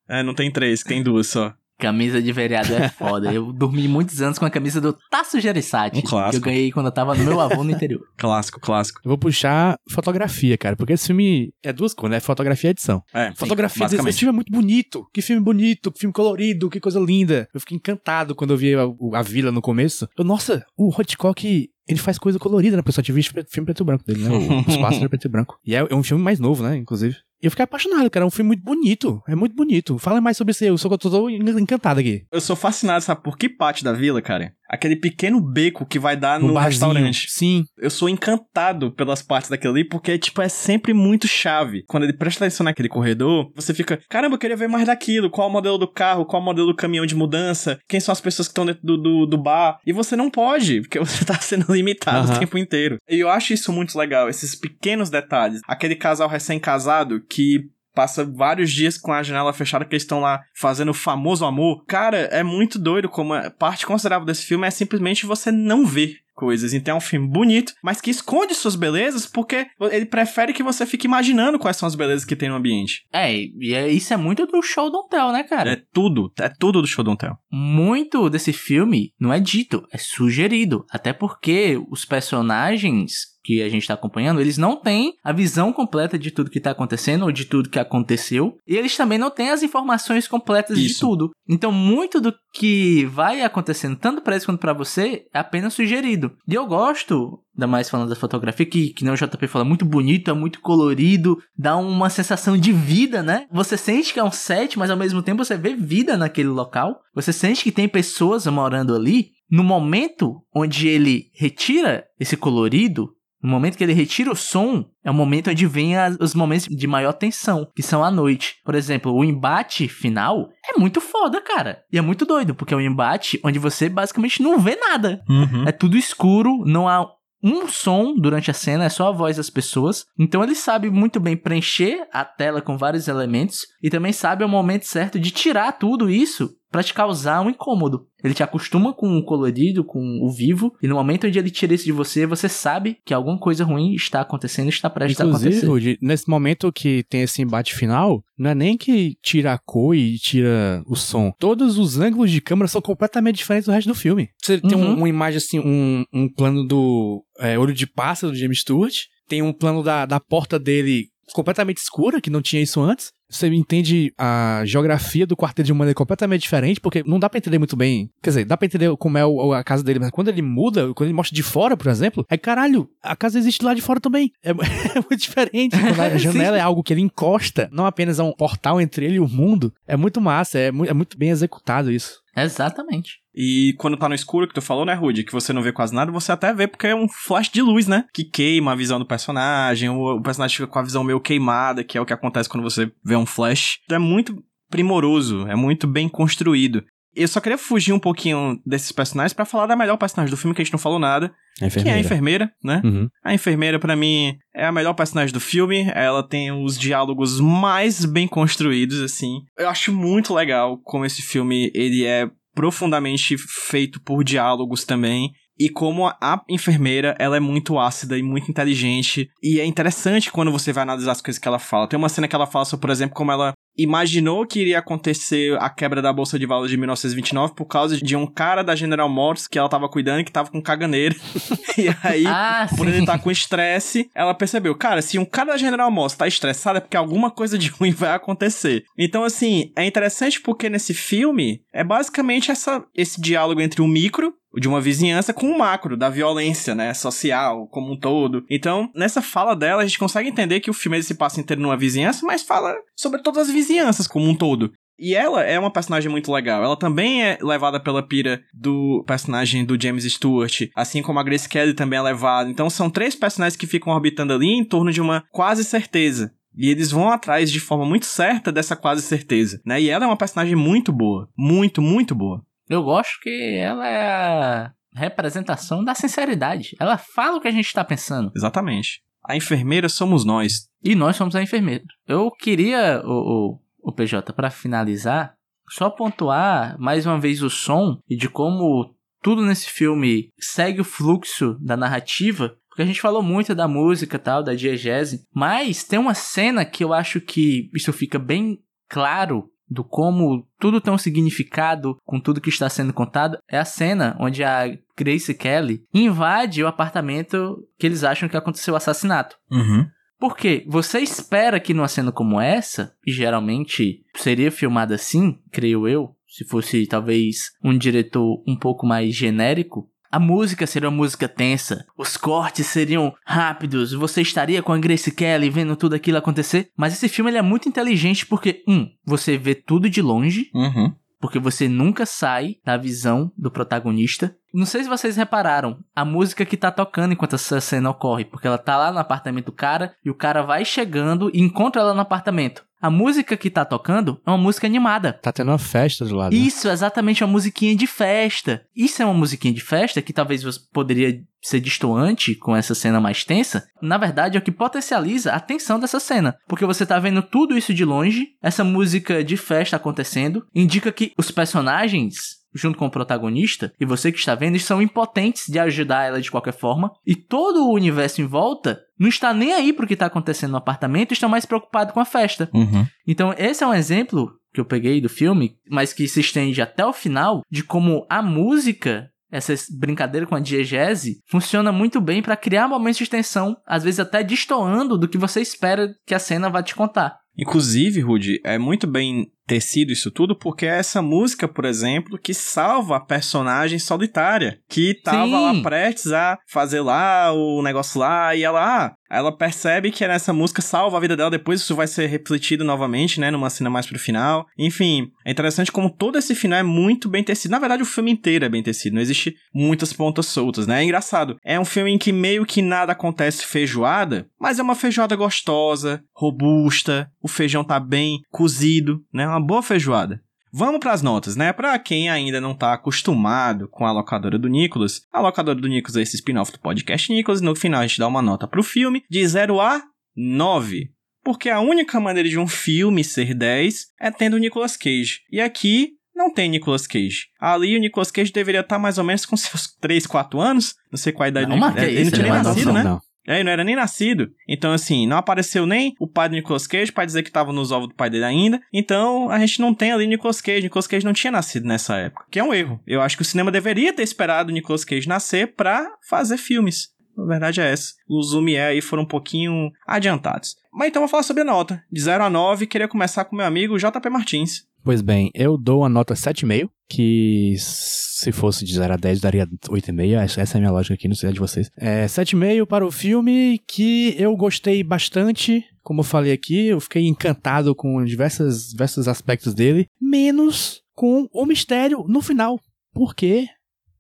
É, não tem três, tem duas só. Camisa de vereador é foda. Eu dormi muitos anos com a camisa do Tasso Gereissati. Um clássico. Que eu ganhei quando eu tava no meu avô no interior. Clássico, clássico. Eu vou puxar fotografia, cara, porque esse filme é duas coisas, né? Fotografia e edição. É, sim, Fotografia desse basicamente. esse filme é muito bonito. Que filme bonito, que filme colorido, que coisa linda. Eu fiquei encantado quando eu vi a, o- a vila no começo. Eu, nossa, o Hitchcock, ele faz coisa colorida, né? Só tinha visto pre- filme preto e branco dele, né? O, pássaros preto e branco. E é, é um filme mais novo, né? Inclusive. Eu fiquei apaixonado, cara. É um filme muito bonito. É muito bonito. Fala mais sobre isso aí. Eu sou, eu tô encantado aqui. Eu sou fascinado, sabe por que parte da vila, cara? Aquele pequeno beco que vai dar no, barzinho. restaurante. Sim. Eu sou encantado pelas partes daquilo ali, porque, tipo, é sempre muito chave. Quando ele presta atenção naquele corredor, você fica, caramba, eu queria ver mais daquilo. Qual o modelo do carro, qual o modelo do caminhão de mudança, quem são as pessoas que estão dentro do, do, do bar. E você não pode, porque você tá sendo limitado o tempo inteiro. E eu acho isso muito legal, esses pequenos detalhes. Aquele casal recém-casado que passa vários dias com a janela fechada que eles estão lá fazendo o famoso amor. Cara, é muito doido como a parte considerável desse filme é simplesmente você não ver coisas. Então é um filme bonito, mas que esconde suas belezas porque ele prefere que você fique imaginando quais são as belezas que tem no ambiente. É, e é- isso é muito do show don't tell, né, cara? É tudo, é tudo do Show Don't Tell. Muito desse filme não é dito, é sugerido. Até porque os personagens que a gente tá acompanhando, eles não têm a visão completa de tudo que tá acontecendo ou de tudo que aconteceu. E eles também não têm as informações completas de Isso. tudo. Então, muito do que vai acontecendo, tanto pra eles quanto pra você, é apenas sugerido. E eu gosto, ainda mais falando da fotografia, que, que nem o JP fala, muito bonito, é muito colorido, dá uma sensação de vida, né? Você sente que é um set, mas ao mesmo tempo você vê vida naquele local. Você sente que tem pessoas morando ali. No momento onde ele retira esse colorido, No momento que ele retira o som, é o momento onde vem as, os momentos de maior tensão, que são à noite. Por exemplo, o embate final é muito foda, cara. E é muito doido, porque é um embate onde você basicamente não vê nada. Uhum. É tudo escuro, não há um som durante a cena, é só a voz das pessoas. Então ele sabe muito bem preencher a tela com vários elementos e também sabe o momento certo de tirar tudo isso para te causar um incômodo. Ele te acostuma com o colorido, com o vivo, e no momento onde ele tira isso de você, você sabe que alguma coisa ruim está acontecendo, está prestes a Inclusive, acontecer. Rudy, nesse momento que tem esse embate final, não é nem que tira a cor e tira o som. Todos os ângulos de câmera são completamente diferentes do resto do filme. Você tem um- Uhum. uma imagem assim, um, um plano do é, Olho de Pássaro do James Stewart, tem um plano da, da porta dele completamente escura, que não tinha isso antes. Você entende a geografia do quarteto de uma maneira completamente diferente, porque não dá pra entender muito bem. Quer dizer, dá pra entender como é o- a casa dele, mas quando ele muda, quando ele mostra de fora, por exemplo, é caralho, a casa existe lá de fora também. É, é muito diferente. Quando a janela é algo que ele encosta, não apenas é um portal entre ele e o mundo. É muito massa, é, mu- é muito bem executado isso. Exatamente. E quando tá no escuro, que tu falou, né, Rudy, que você não vê quase nada, você até vê porque é um flash de luz, né? Que queima a visão do personagem, o, o personagem fica com a visão meio queimada, que é o que acontece quando você vê um flash. É muito primoroso, é muito bem construído. Eu só queria fugir um pouquinho desses personagens pra falar da melhor personagem do filme, que a gente não falou nada, É que é a enfermeira, né? Uhum. A enfermeira, pra mim, é a melhor personagem do filme. Ela tem os diálogos mais bem construídos, assim. Eu acho muito legal como esse filme, ele é profundamente feito por diálogos também. E como a, enfermeira, ela é muito ácida e muito inteligente. E é interessante quando você vai analisar as coisas que ela fala. Tem uma cena que ela fala sobre, por exemplo, como ela imaginou que iria acontecer a quebra da Bolsa de Valores de 1929 por causa de um cara da General Motors que ela tava cuidando que tava com caganeira. e aí, Ah, por ele estar com estresse, ela percebeu, cara, se um cara da General Motors tá estressado é porque alguma coisa de ruim vai acontecer. Então, assim, é interessante porque nesse filme é basicamente essa, esse diálogo entre o micro de uma vizinhança com o macro, da violência, né, social, como um todo. Então, nessa fala dela, a gente consegue entender que o filme se passa inteiro numa vizinhança, mas fala sobre todas as vizinhanças como um todo. E ela é uma personagem muito legal. Ela também é levada pela pira do personagem do James Stewart, assim como a Grace Kelly também é levada. Então são três personagens que ficam orbitando ali em torno de uma quase certeza. E eles vão atrás de forma muito certa dessa quase certeza, né? E ela é uma personagem muito boa, muito, muito boa. Eu gosto que ela é a representação da sinceridade. Ela fala o que a gente tá pensando. Exatamente. A enfermeira somos nós. E nós somos a enfermeira. Eu queria, o, o, o PJ, pra finalizar, só pontuar mais uma vez o som e de como tudo nesse filme segue o fluxo da narrativa. Porque a gente falou muito da música tal, da diegese. Mas tem uma cena que eu acho que isso fica bem claro do como tudo tem um significado com tudo que está sendo contado. É a cena onde a Grace Kelly invade o apartamento que eles acham que aconteceu o assassinato. Uhum. Porque você espera que numa cena como essa, e geralmente seria filmada assim, creio eu, se fosse talvez um diretor um pouco mais genérico, a música seria uma música tensa, os cortes seriam rápidos, você estaria com a Grace Kelly vendo tudo aquilo acontecer. Mas esse filme ele é muito inteligente porque, um, você vê tudo de longe, Uhum. porque você nunca sai da visão do protagonista. Não sei se vocês repararam, a música que tá tocando enquanto essa cena ocorre, porque ela tá lá no apartamento do cara e o cara vai chegando e encontra ela no apartamento. A música que tá tocando é uma música animada. Tá tendo uma festa do lado. né? Isso é exatamente uma musiquinha de festa. Isso é uma musiquinha de festa que talvez você poderia ser distoante com essa cena mais tensa. Na verdade, é o que potencializa a tensão dessa cena. Porque você tá vendo tudo isso de longe, essa música de festa acontecendo, indica que os personagens junto com o protagonista, e você que está vendo, eles são impotentes de ajudar ela de qualquer forma, e todo o universo em volta não está nem aí pro que está acontecendo no apartamento, estão mais preocupados com a festa. Uhum. Então, esse é um exemplo que eu peguei do filme, mas que se estende até o final, de como a música, essa brincadeira com a diegese, funciona muito bem para criar momentos de tensão, às vezes até destoando do que você espera que a cena vá te contar. Inclusive, Rudy, é muito bem ter sido isso tudo, porque é essa música, por exemplo, que salva a personagem solitária, que tava Sim. lá prestes a fazer lá o negócio lá, e ela, ah, ela percebe que nessa música salva a vida dela, depois isso vai ser refletido novamente, né, numa cena mais pro final. Enfim, é interessante como todo esse final é muito bem tecido. Na verdade, o filme inteiro é bem tecido, não existe muitas pontas soltas, né? É engraçado. É um filme em que meio que nada acontece feijoada, mas é uma feijoada gostosa, robusta, o feijão tá bem cozido, né? Uma boa feijoada. Vamos para as notas, né? Para quem ainda não tá acostumado com a locadora do Nicolas, a locadora do Nicolas é esse spin-off do podcast Nicolas, e no final a gente dá uma nota pro filme de 0 a 9. Porque a única maneira de um filme ser 10 é tendo o Nicolas Cage. E aqui não tem Nicolas Cage. Ali o Nicolas Cage deveria estar mais ou menos com seus 3, 4 anos. Não sei qual a idade Não, do mas que Ele não tinha nem é nascido, né? Não. É, ele não era nem nascido. Então, assim, não apareceu nem o pai do Nicolas Cage pra dizer que tava nos ovos do pai dele ainda. Então, a gente não tem ali Nicolas Cage. Nicolas Cage não tinha nascido nessa época. Que é um erro. Eu acho que o cinema deveria ter esperado o Nicolas Cage nascer pra fazer filmes. A verdade é essa. Os Lumière aí foram um pouquinho adiantados. Mas então, vou falar sobre a nota. De 0 a 9, queria começar com meu amigo JP Martins. Pois bem, eu dou a nota 7,5, que se fosse de 0 a 10 daria 8,5, essa é a minha lógica aqui, não sei a de vocês. É 7,5 para o filme que eu gostei bastante, como eu falei aqui, eu fiquei encantado com diversas, diversos aspectos dele, menos com o mistério no final. Por quê?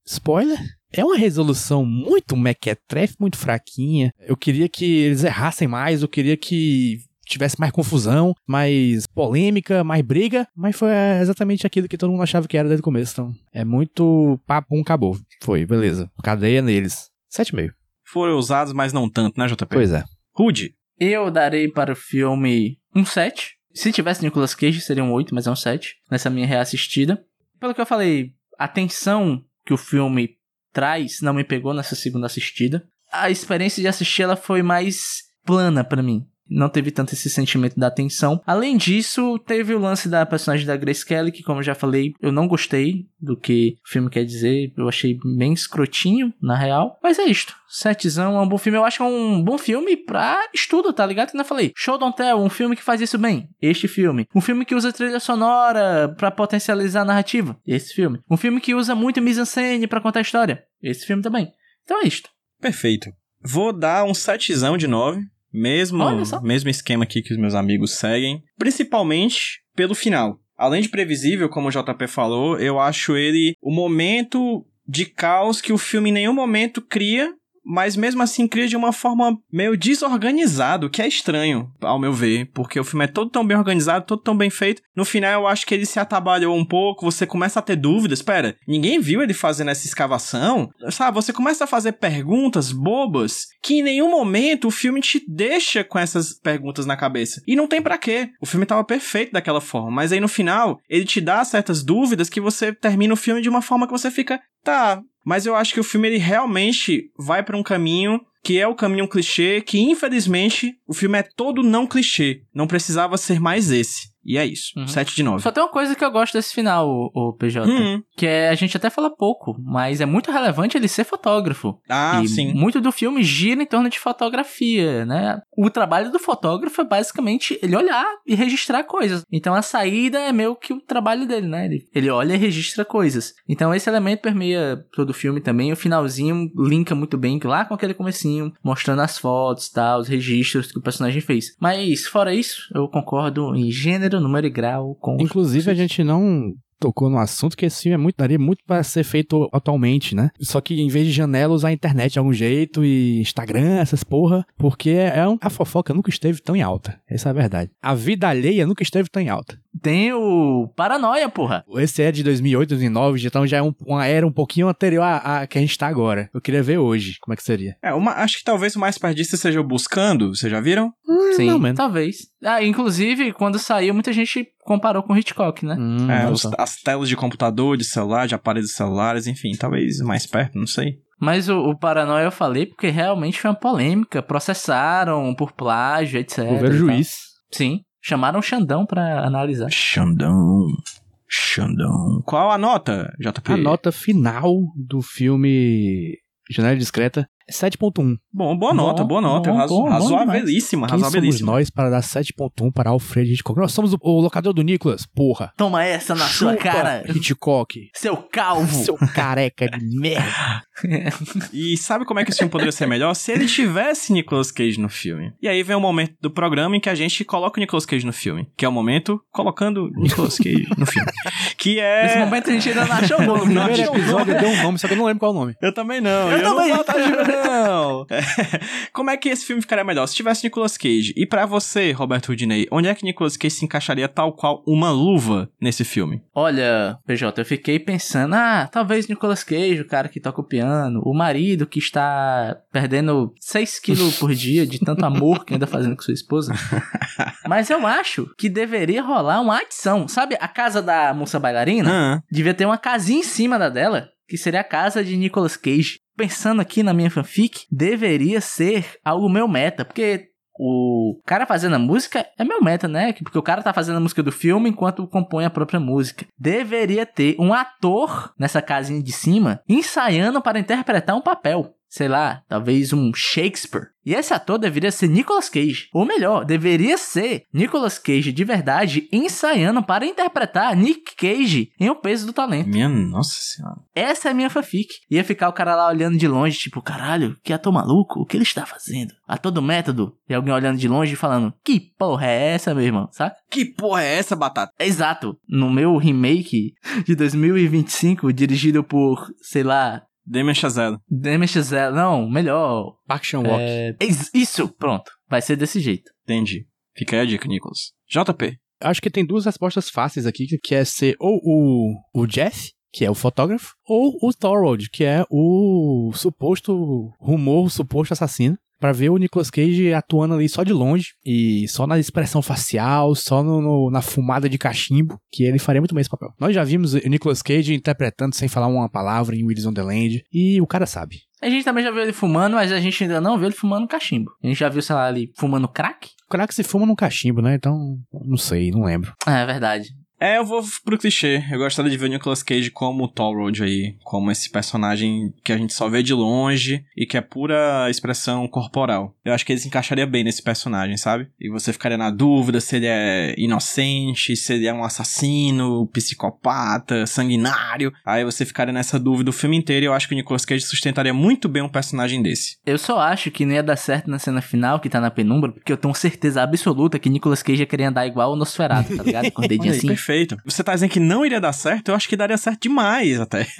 Spoiler? É uma resolução muito mequetrefe, muito fraquinha. Eu queria que eles errassem mais, eu queria que tivesse mais confusão, mais polêmica, mais briga, mas foi exatamente aquilo que todo mundo achava que era desde o começo. Então, é muito papo, um acabou. Foi, beleza. Cadeia neles. 7,5. Foram usados, mas não tanto, né, JP? Pois é. Rude. Eu darei para o filme um 7. Se tivesse Nicolas Cage, seria um 8, mas é um 7. Nessa minha reassistida. Pelo que eu falei, a tensão que o filme traz não me pegou nessa segunda assistida. A experiência de assistir ela foi mais plana pra mim. Não teve tanto esse sentimento da tensão. Além disso, teve o lance da personagem da Grace Kelly, que, como eu já falei, eu não gostei do que o filme quer dizer. Eu achei bem escrotinho, na real. Mas é isto. Setzão é um bom filme. Eu acho que é um bom filme pra estudo, tá ligado? Eu falei. Show Don't Tell, um filme que faz isso bem. Este filme. Um filme que usa trilha sonora pra potencializar a narrativa. Esse filme. Um filme que usa muito mise-en-scène pra contar a história. Esse filme também. Então é isto. Perfeito. Vou dar um setzão de 9. Mesmo, mesmo esquema aqui que os meus amigos seguem. Principalmente pelo final. Além de previsível, como o JP falou, eu acho ele o momento de caos que o filme em nenhum momento cria, mas mesmo assim cria de uma forma meio desorganizado, que é estranho, ao meu ver, porque o filme é todo tão bem organizado, todo tão bem feito. No final eu acho que ele se atabalhou um pouco, você começa a ter dúvidas, espera, ninguém viu ele fazendo essa escavação? Sabe, você começa a fazer perguntas bobas que em nenhum momento o filme te deixa com essas perguntas na cabeça. E não tem pra quê. O filme tava perfeito daquela forma, mas aí no final ele te dá certas dúvidas que você termina o filme de uma forma que você fica, tá, mas eu acho que o filme ele realmente vai pra um caminho que é o caminho clichê, que infelizmente o filme é todo não clichê. Não precisava ser mais esse. E é isso. Uhum. 7 de 9. Só tem uma coisa que eu gosto desse final, o, o PJ. Hum. Que é, a gente até fala pouco, mas é muito relevante ele ser fotógrafo. Ah, e sim. muito do filme gira em torno de fotografia, né? O trabalho do fotógrafo é basicamente ele olhar e registrar coisas. Então a saída é meio que o trabalho dele, né? Ele, ele olha e registra coisas. Então esse elemento permeia todo o filme também. O finalzinho linka muito bem lá com aquele comecinho, mostrando as fotos, tá, os registros que o personagem fez. Mas fora isso, eu concordo em gênero, número e grau com Inclusive, a gente não tocou no assunto que esse filme é muito, daria muito para ser feito atualmente, né? Só que em vez de janela, usar a internet de algum jeito e Instagram, essas porra, porque é um, a fofoca nunca esteve tão em alta. Essa é a verdade. A vida alheia nunca esteve tão em alta. Tem o Paranoia, porra. Esse é de 2008, 2009, então já é um- uma era um pouquinho anterior à, à que a gente tá agora. Eu queria ver hoje como é que seria. É, uma, acho que talvez o mais perto disso seja o Buscando. Vocês já viram? Sim, não, mano. talvez. Ah, inclusive, quando saiu, muita gente comparou com Hitchcock, né? Hum, É, os- só. as telas de computador, de celular, de aparelhos celulares, enfim, talvez mais perto, não sei. Mas o, o Paranoia eu falei porque realmente foi uma polêmica. Processaram por plágio, etc. E tal. juiz. Sim. Chamaram o Xandão pra analisar. Xandão. Xandão. Qual a nota, JP? A nota final do filme Janela Discreta 7.1. Bom, boa nota, Bom, boa nota. bom, razo, bom, bom razoabilíssima, Quem somos razoabilíssima. nós para dar 7.1 para Alfred Hitchcock? Nós somos o, o locador do Nicolas, porra. Toma essa na sua Chupa, cara, Hitchcock. seu calvo. Seu careca de merda. E sabe como é que esse filme poderia ser melhor? Se ele tivesse Nicolas Cage no filme. E aí vem o momento do programa em que a gente coloca o Nicolas Cage no filme. Que é o momento colocando Nicolas Cage no filme. Que é... Nesse momento a gente ainda não achou o No nome. Não primeiro achei o episódio deu um nome, só que eu não lembro qual é o nome. Eu também não. Eu não também. de- não. É. Como é que esse filme ficaria melhor se tivesse Nicolas Cage? E pra você, Roberto Rudinei, onde é que Nicolas Cage se encaixaria tal qual uma luva nesse filme? Olha, PJ, eu fiquei pensando, ah, talvez Nicolas Cage, o cara que toca o piano, o marido que está perdendo 6 quilos por dia de tanto amor que anda fazendo com sua esposa. Mas eu acho que deveria rolar uma adição. Sabe a casa da moça bailarina? Ah, Devia ter uma casinha em cima da dela, que seria a casa de Nicolas Cage. Pensando aqui na minha fanfic, deveria ser algo meu meta, porque o cara fazendo a música é meu meta, né? Porque o cara tá fazendo a música do filme enquanto compõe a própria música. Deveria ter um ator nessa casinha de cima ensaiando para interpretar um papel. Sei lá, talvez um Shakespeare. E esse ator deveria ser Nicolas Cage. Ou melhor, deveria ser Nicolas Cage de verdade ensaiando para interpretar Nick Cage em O Peso do Talento. minha nossa senhora. Essa é a minha fanfic. Ia ficar o cara lá olhando de longe, tipo, caralho, que ator maluco? O que ele está fazendo? Ator do método? E alguém olhando de longe e falando, que porra é essa, meu irmão? Saca? Que porra é essa, Batata? Exato. No meu remake de 2025, dirigido por, sei lá, Damien Chazelle. Demi Chazelle. Não, melhor. Park Chan-wook. É... is- Isso, pronto. Vai ser desse jeito. Entendi. Fica aí a dica, Nicolas. JP. Acho que tem duas respostas fáceis aqui, que é ser ou o, o Jeff, que é o fotógrafo, ou o Thorold, que é o suposto rumor, o suposto assassino. Pra ver o Nicolas Cage atuando ali só de longe e só na expressão facial, só no, no- na fumada de cachimbo, que ele faria muito bem esse papel. Nós já vimos o Nicolas Cage interpretando sem falar uma palavra em Willis on the Land, e o cara sabe. A gente também já viu ele fumando, mas a gente ainda não viu ele fumando cachimbo. A gente já viu, sei lá, ele fumando crack? Que se fuma num cachimbo, né? Então, não sei, não lembro. Ah, é verdade. É, eu vou pro clichê. Eu gostaria de ver o Nicolas Cage como o Toll Road aí. Como esse personagem que a gente só vê de longe e que é pura expressão corporal. Eu acho que ele se encaixaria bem nesse personagem, sabe? E você ficaria na dúvida se ele é inocente, se ele é um assassino, psicopata, sanguinário. Aí você ficaria nessa dúvida o filme inteiro e eu acho que o Nicolas Cage sustentaria muito bem um personagem desse. Eu só acho que não ia dar certo na cena final, que tá na penumbra, porque eu tenho certeza absoluta que Nicolas Cage ia querer andar igual o Nosferatu, tá ligado? Com o dedinho assim. perfeito. Você tá dizendo que não iria dar certo? Eu acho que daria certo demais até.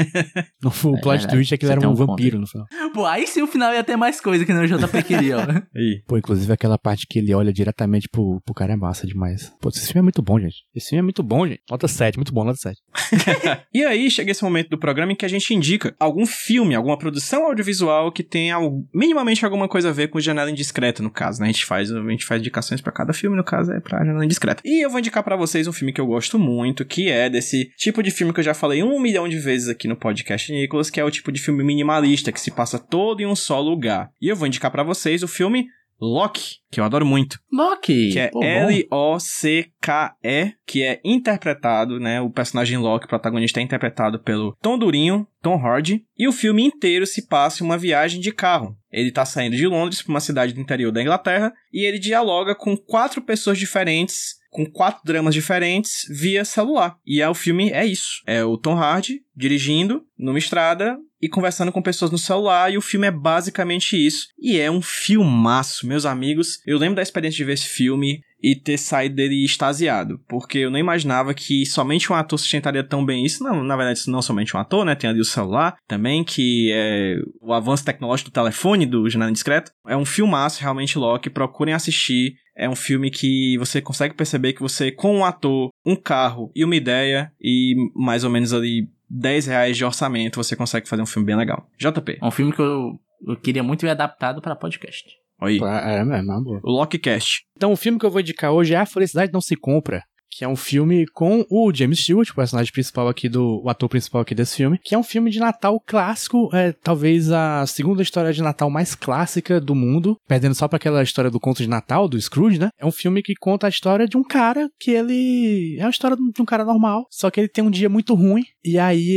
O plot verdade, twist é que ele era um um vampiro no final. Pô, aí sim o final ia ter mais coisa que nem o JP queria, ó. Pô, inclusive aquela parte que ele olha diretamente pro, pro cara é massa demais. Pô, esse filme é muito bom, gente. Esse filme é muito bom, gente. Nota 7, muito bom, nota 7. E aí chega esse momento do programa em que a gente indica algum filme, alguma produção audiovisual que tenha minimamente alguma coisa a ver com janela indiscreta, no caso, né? A gente faz, a gente faz indicações pra cada filme, no caso é pra janela indiscreta. E eu vou indicar pra vocês um filme que eu gosto muito, que é desse tipo de filme que eu já falei um milhão de vezes aqui no podcast Nicolas, que é o tipo de filme minimalista que se passa todo em um só lugar. E eu vou indicar pra vocês o filme Loki, que eu adoro muito. Loki. Que é. L-O-C-K-E, que é interpretado, né? O personagem Loki, o protagonista, é interpretado pelo Tom Durinho, Tom Hardy, e o filme inteiro se passa em uma viagem de carro. Ele tá saindo de Londres para uma cidade do interior da Inglaterra e ele dialoga com quatro pessoas diferentes, com quatro dramas diferentes via celular. E é, o filme é isso. É o Tom Hardy dirigindo numa estrada e conversando com pessoas no celular, e o filme é basicamente isso. E é um filmaço, meus amigos. Eu lembro da experiência de ver esse filme e ter saído dele extasiado, porque eu não imaginava que somente um ator sustentaria tão bem isso. Não, na verdade, não somente um ator, né? Tem ali o celular também, que é o avanço tecnológico do telefone do Janela Indiscreto. É um filmaço, realmente, Loki. Procurem assistir. É um filme que você consegue perceber que você, com um ator, um carro e uma ideia, e mais ou menos ali 10 reais de orçamento, você consegue fazer um filme bem legal. JP, É um filme que eu, eu queria muito ver adaptado pra podcast. aí. É, é, é uma boa. O LokiCast. Então o filme que eu vou indicar hoje é A Felicidade Não Se Compra, que é um filme com o James Stewart, o personagem principal aqui do, o ator principal aqui desse filme, que é um filme de Natal clássico, é talvez a segunda história de Natal mais clássica do mundo, perdendo só para aquela história do conto de Natal do Scrooge, né? É um filme que conta a história de um cara que ele é a história de um cara normal, só que ele tem um dia muito ruim e aí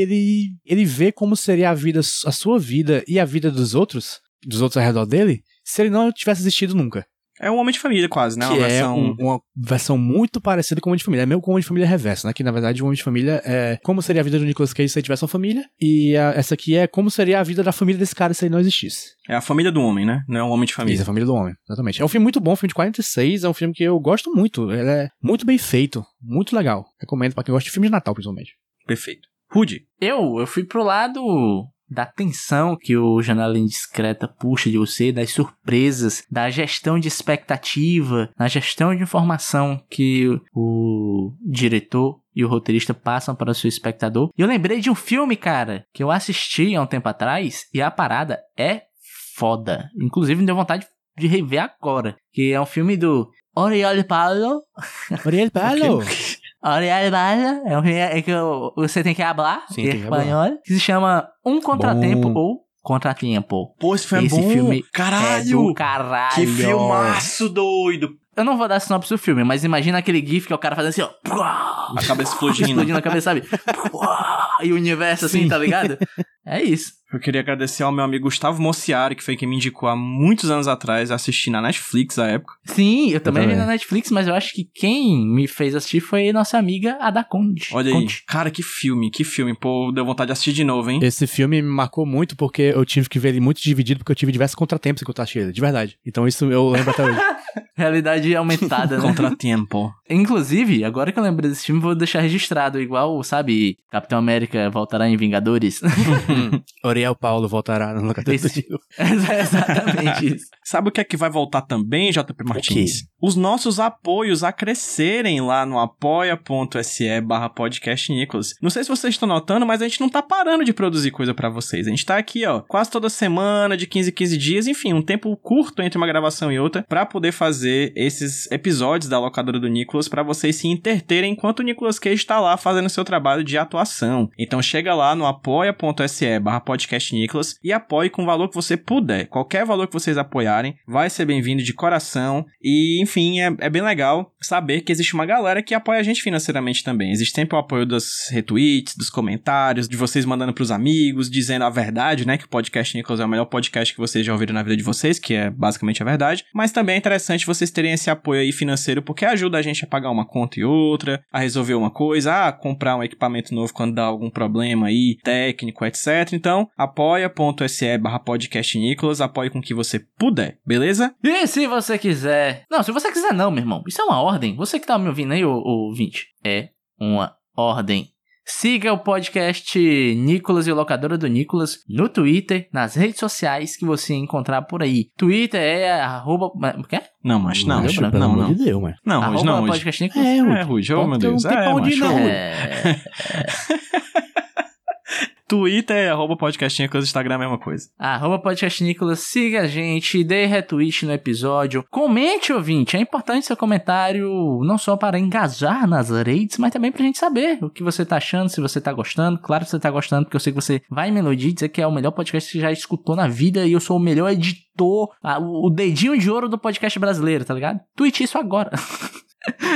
ele ele vê como seria a vida, a sua vida e a vida dos outros, dos outros ao redor dele, se ele não tivesse existido nunca. É um Homem de Família quase, né? Que uma é versão... um- uma versão muito parecida com o Homem de Família. É meio com o Homem de Família reverso, né? Que na verdade o Homem de Família é como seria a vida do Nicolas Cage se ele tivesse uma família. E a- essa aqui é como seria a vida da família desse cara se ele não existisse. É a família do homem, né? Não é um homem de Isso, família. a família do homem, exatamente. É um filme muito bom, um filme de 46, é um filme que eu gosto muito. Ele é muito bem feito, muito legal. Recomendo pra quem gosta de filme de Natal, principalmente. Perfeito. Rude. Eu, eu fui pro lado da tensão que o Janela Indiscreta puxa de você, das surpresas, da gestão de expectativa, na gestão de informação que o diretor e o roteirista passam para o seu espectador. E eu lembrei de um filme, cara, que eu assisti há um tempo atrás e a parada é foda. Inclusive me deu vontade de rever agora, que é um filme do Oriol Paulo. Oriel Paulo! Paulo é um filme é que você tem que hablar Sim, em espanhol, que se chama Um Contratempo Bom. ou Contratempo. Pô, esse filme Esse é bom. filme É Caralho! do caralho. que filmaço doido! Eu não vou dar sinopse do filme, mas imagina aquele gif que é o cara fazendo assim, ó. A cabeça explodindo. Explodindo a cabeça, sabe? e o universo assim, Sim. tá ligado? É isso. Eu queria agradecer ao meu amigo Gustavo Mociari, que foi quem me indicou há muitos anos atrás, assisti na Netflix à época. Sim, eu também vi também. na Netflix, mas eu acho que quem me fez assistir foi nossa amiga Ada Conde. Olha aí. Conte. Cara, que filme, que filme. Pô, deu vontade de assistir de novo, hein? Esse filme me marcou muito porque eu tive que ver ele muito dividido, porque eu tive diversos contratempos enquanto eu assisti ele, de verdade. Então isso eu lembro até hoje. Realidade aumentada, né? Contratempo. Inclusive, agora que eu lembrei desse filme, vou deixar registrado, igual, sabe, Capitão América voltará em Vingadores. Oriel Paulo voltará no locador do Dio. é exatamente isso. Sabe o que é que vai voltar também, JP Martins? Os nossos apoios a crescerem lá no apoia.se barra podcast Nicolas. Não sei se vocês estão notando, mas a gente não tá parando de produzir coisa pra vocês. A gente tá aqui, ó, quase toda semana, de 15 em 15 dias, enfim, um tempo curto entre uma gravação e outra, pra poder fazer esses episódios da locadora do Nicolas pra vocês se interterem enquanto o Nicolas Cage tá lá fazendo seu trabalho de atuação. Então chega lá no apoia.se barra podcast Nicolas e apoie com o valor que você puder. Qualquer valor que vocês apoiarem vai ser bem-vindo de coração. E, enfim, é, é bem legal saber que existe uma galera que apoia a gente financeiramente também. Existe sempre o apoio dos retweets, dos comentários, de vocês mandando pros amigos, dizendo a verdade, né? Que o podcast Nicolas é o melhor podcast que vocês já ouviram na vida de vocês, que é basicamente a verdade. Mas também é interessante vocês terem esse apoio aí financeiro, porque ajuda a gente a pagar uma conta e outra, a resolver uma coisa, a comprar um equipamento novo quando dá algum problema aí, técnico, etc. Então, apoia.se barra podcast Nicolas, apoie com o que você puder, beleza? E se você quiser. Não, se você quiser, não, meu irmão. Isso é uma ordem. Você que tá me ouvindo aí, ô, ô ouvinte. É uma ordem. Siga o podcast Nicolas e o Locadora do Nicolas no Twitter, nas redes sociais que você encontrar por aí. Twitter é arroba. Quê? Não, mas não, Não, macho, pelo não, não. amor de Deus, mano. Não, hoje arroba não, hoje. podcast Nicolas. É, É, Rude, oh meu Deus. Não tem É, não. É... Twitter é arroba podcast Nicolas, Instagram é a mesma coisa. Arroba podcast Nicolas, siga a gente, dê retweet no episódio, comente, ouvinte, é importante seu comentário, não só para engajar nas redes, mas também pra gente saber o que você tá achando, se você tá gostando, claro que você tá gostando, porque eu sei que você vai em Melodia e dizer que é o melhor podcast que você já escutou na vida e eu sou o melhor editor, o o dedinho de ouro do podcast brasileiro, tá ligado? Tweet isso agora.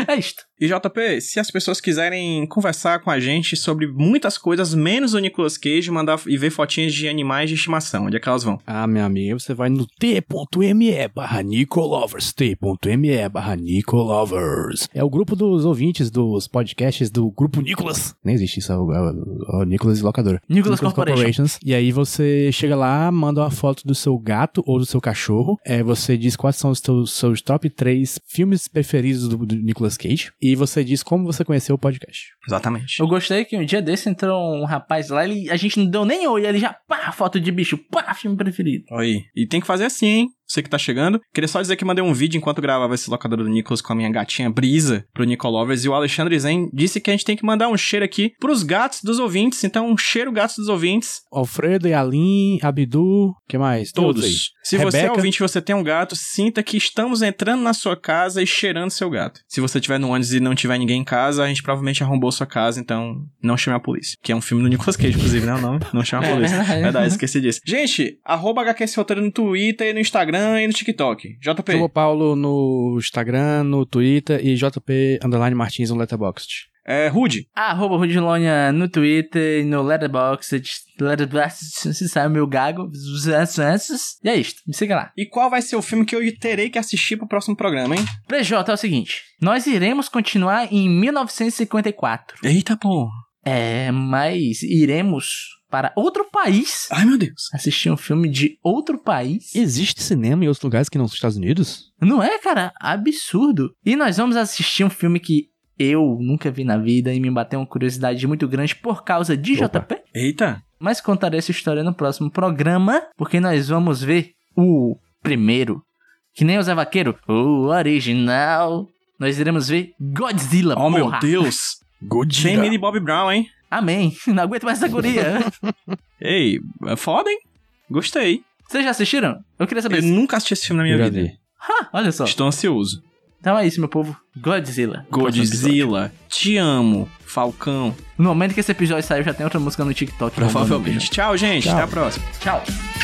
é isto. E JP, se as pessoas quiserem conversar com a gente sobre muitas coisas, menos o Nicolas Cage, mandar e ver fotinhas de animais de estimação, onde é que elas vão? Ah, meu amigo, você vai no t.me barra Nicolovers, t.me barra Nicolovers. É o grupo dos ouvintes dos podcasts do Grupo Nicolas. Nem existe isso, é o, é o- é Nicolas e Locadora. Nicolas Corporation. Corporations. E aí você chega lá, manda uma foto do seu gato ou do seu cachorro. É, você diz quais são os teus, seus top 3 filmes preferidos do, do Nicolas Cage. E você diz como você conheceu o podcast. Exatamente. Eu gostei que um dia desse entrou um rapaz lá, ele, a gente não deu nem oi, ele já, pá, foto de bicho, pá, filme preferido. Aí. E tem que fazer assim, hein? Você que tá chegando. Queria só dizer que mandei um vídeo enquanto gravava esse locador do Nicolas com a minha gatinha Brisa pro Nicolovers e o Alexandre Zen disse que a gente tem que mandar um cheiro aqui pros gatos dos ouvintes. Então, um cheiro gatos dos ouvintes. Alfredo, Yalim, Abdu, que mais? Aí. Todos. Se você é Rebeca. ouvinte e você tem um gato, sinta que estamos entrando na sua casa e cheirando seu gato. Se você estiver no ônibus e não tiver ninguém em casa, a gente provavelmente arrombou sua casa, então não chame a polícia. Que é um filme do Nicolas Cage, inclusive, né? O nome? Não chame a É polícia. verdade. Verdade, esqueci disso. Gente, arroba HQS Roteiro no Twitter, no Instagram e no TikTok. JP. João Paulo no Instagram, no Twitter e JP Underline Martins no Letterboxd. É, Rude. Arroba Rudilonia no Twitter, no Letterboxd, Letterboxd, se sabe o meu gago, e é isto, me siga lá. E qual vai ser o filme que eu terei que assistir pro próximo programa, hein? PJ é o seguinte, nós iremos continuar em 1954. Eita, pô. É, mas iremos para outro país Ai, meu Deus. assistir um filme de outro país. Existe cinema em outros lugares que não são Estados Unidos? Não é, cara? Absurdo. E nós vamos assistir um filme que eu nunca vi na vida e me bateu uma curiosidade muito grande por causa de Opa. JP. Eita. Mas contarei essa história no próximo programa, porque nós vamos ver o primeiro, que nem o Zé Vaqueiro, o original. Nós iremos ver Godzilla, Oh, meu porra. Deus. Sem Millie Bob Brown, hein? Amém. Não aguento mais essa guria. Ei, é foda, hein? Gostei. Vocês já assistiram? Eu queria saber. Eu nunca assisti esse filme na minha Eu vida. vi. Ah, olha só. Estou ansioso. Então é isso, meu povo. Godzilla. Godzilla, te amo, Falcão. No momento que esse episódio saiu, já tem outra música no TikTok. Provavelmente. Tchau, gente. Tchau. Até a próxima. Tchau.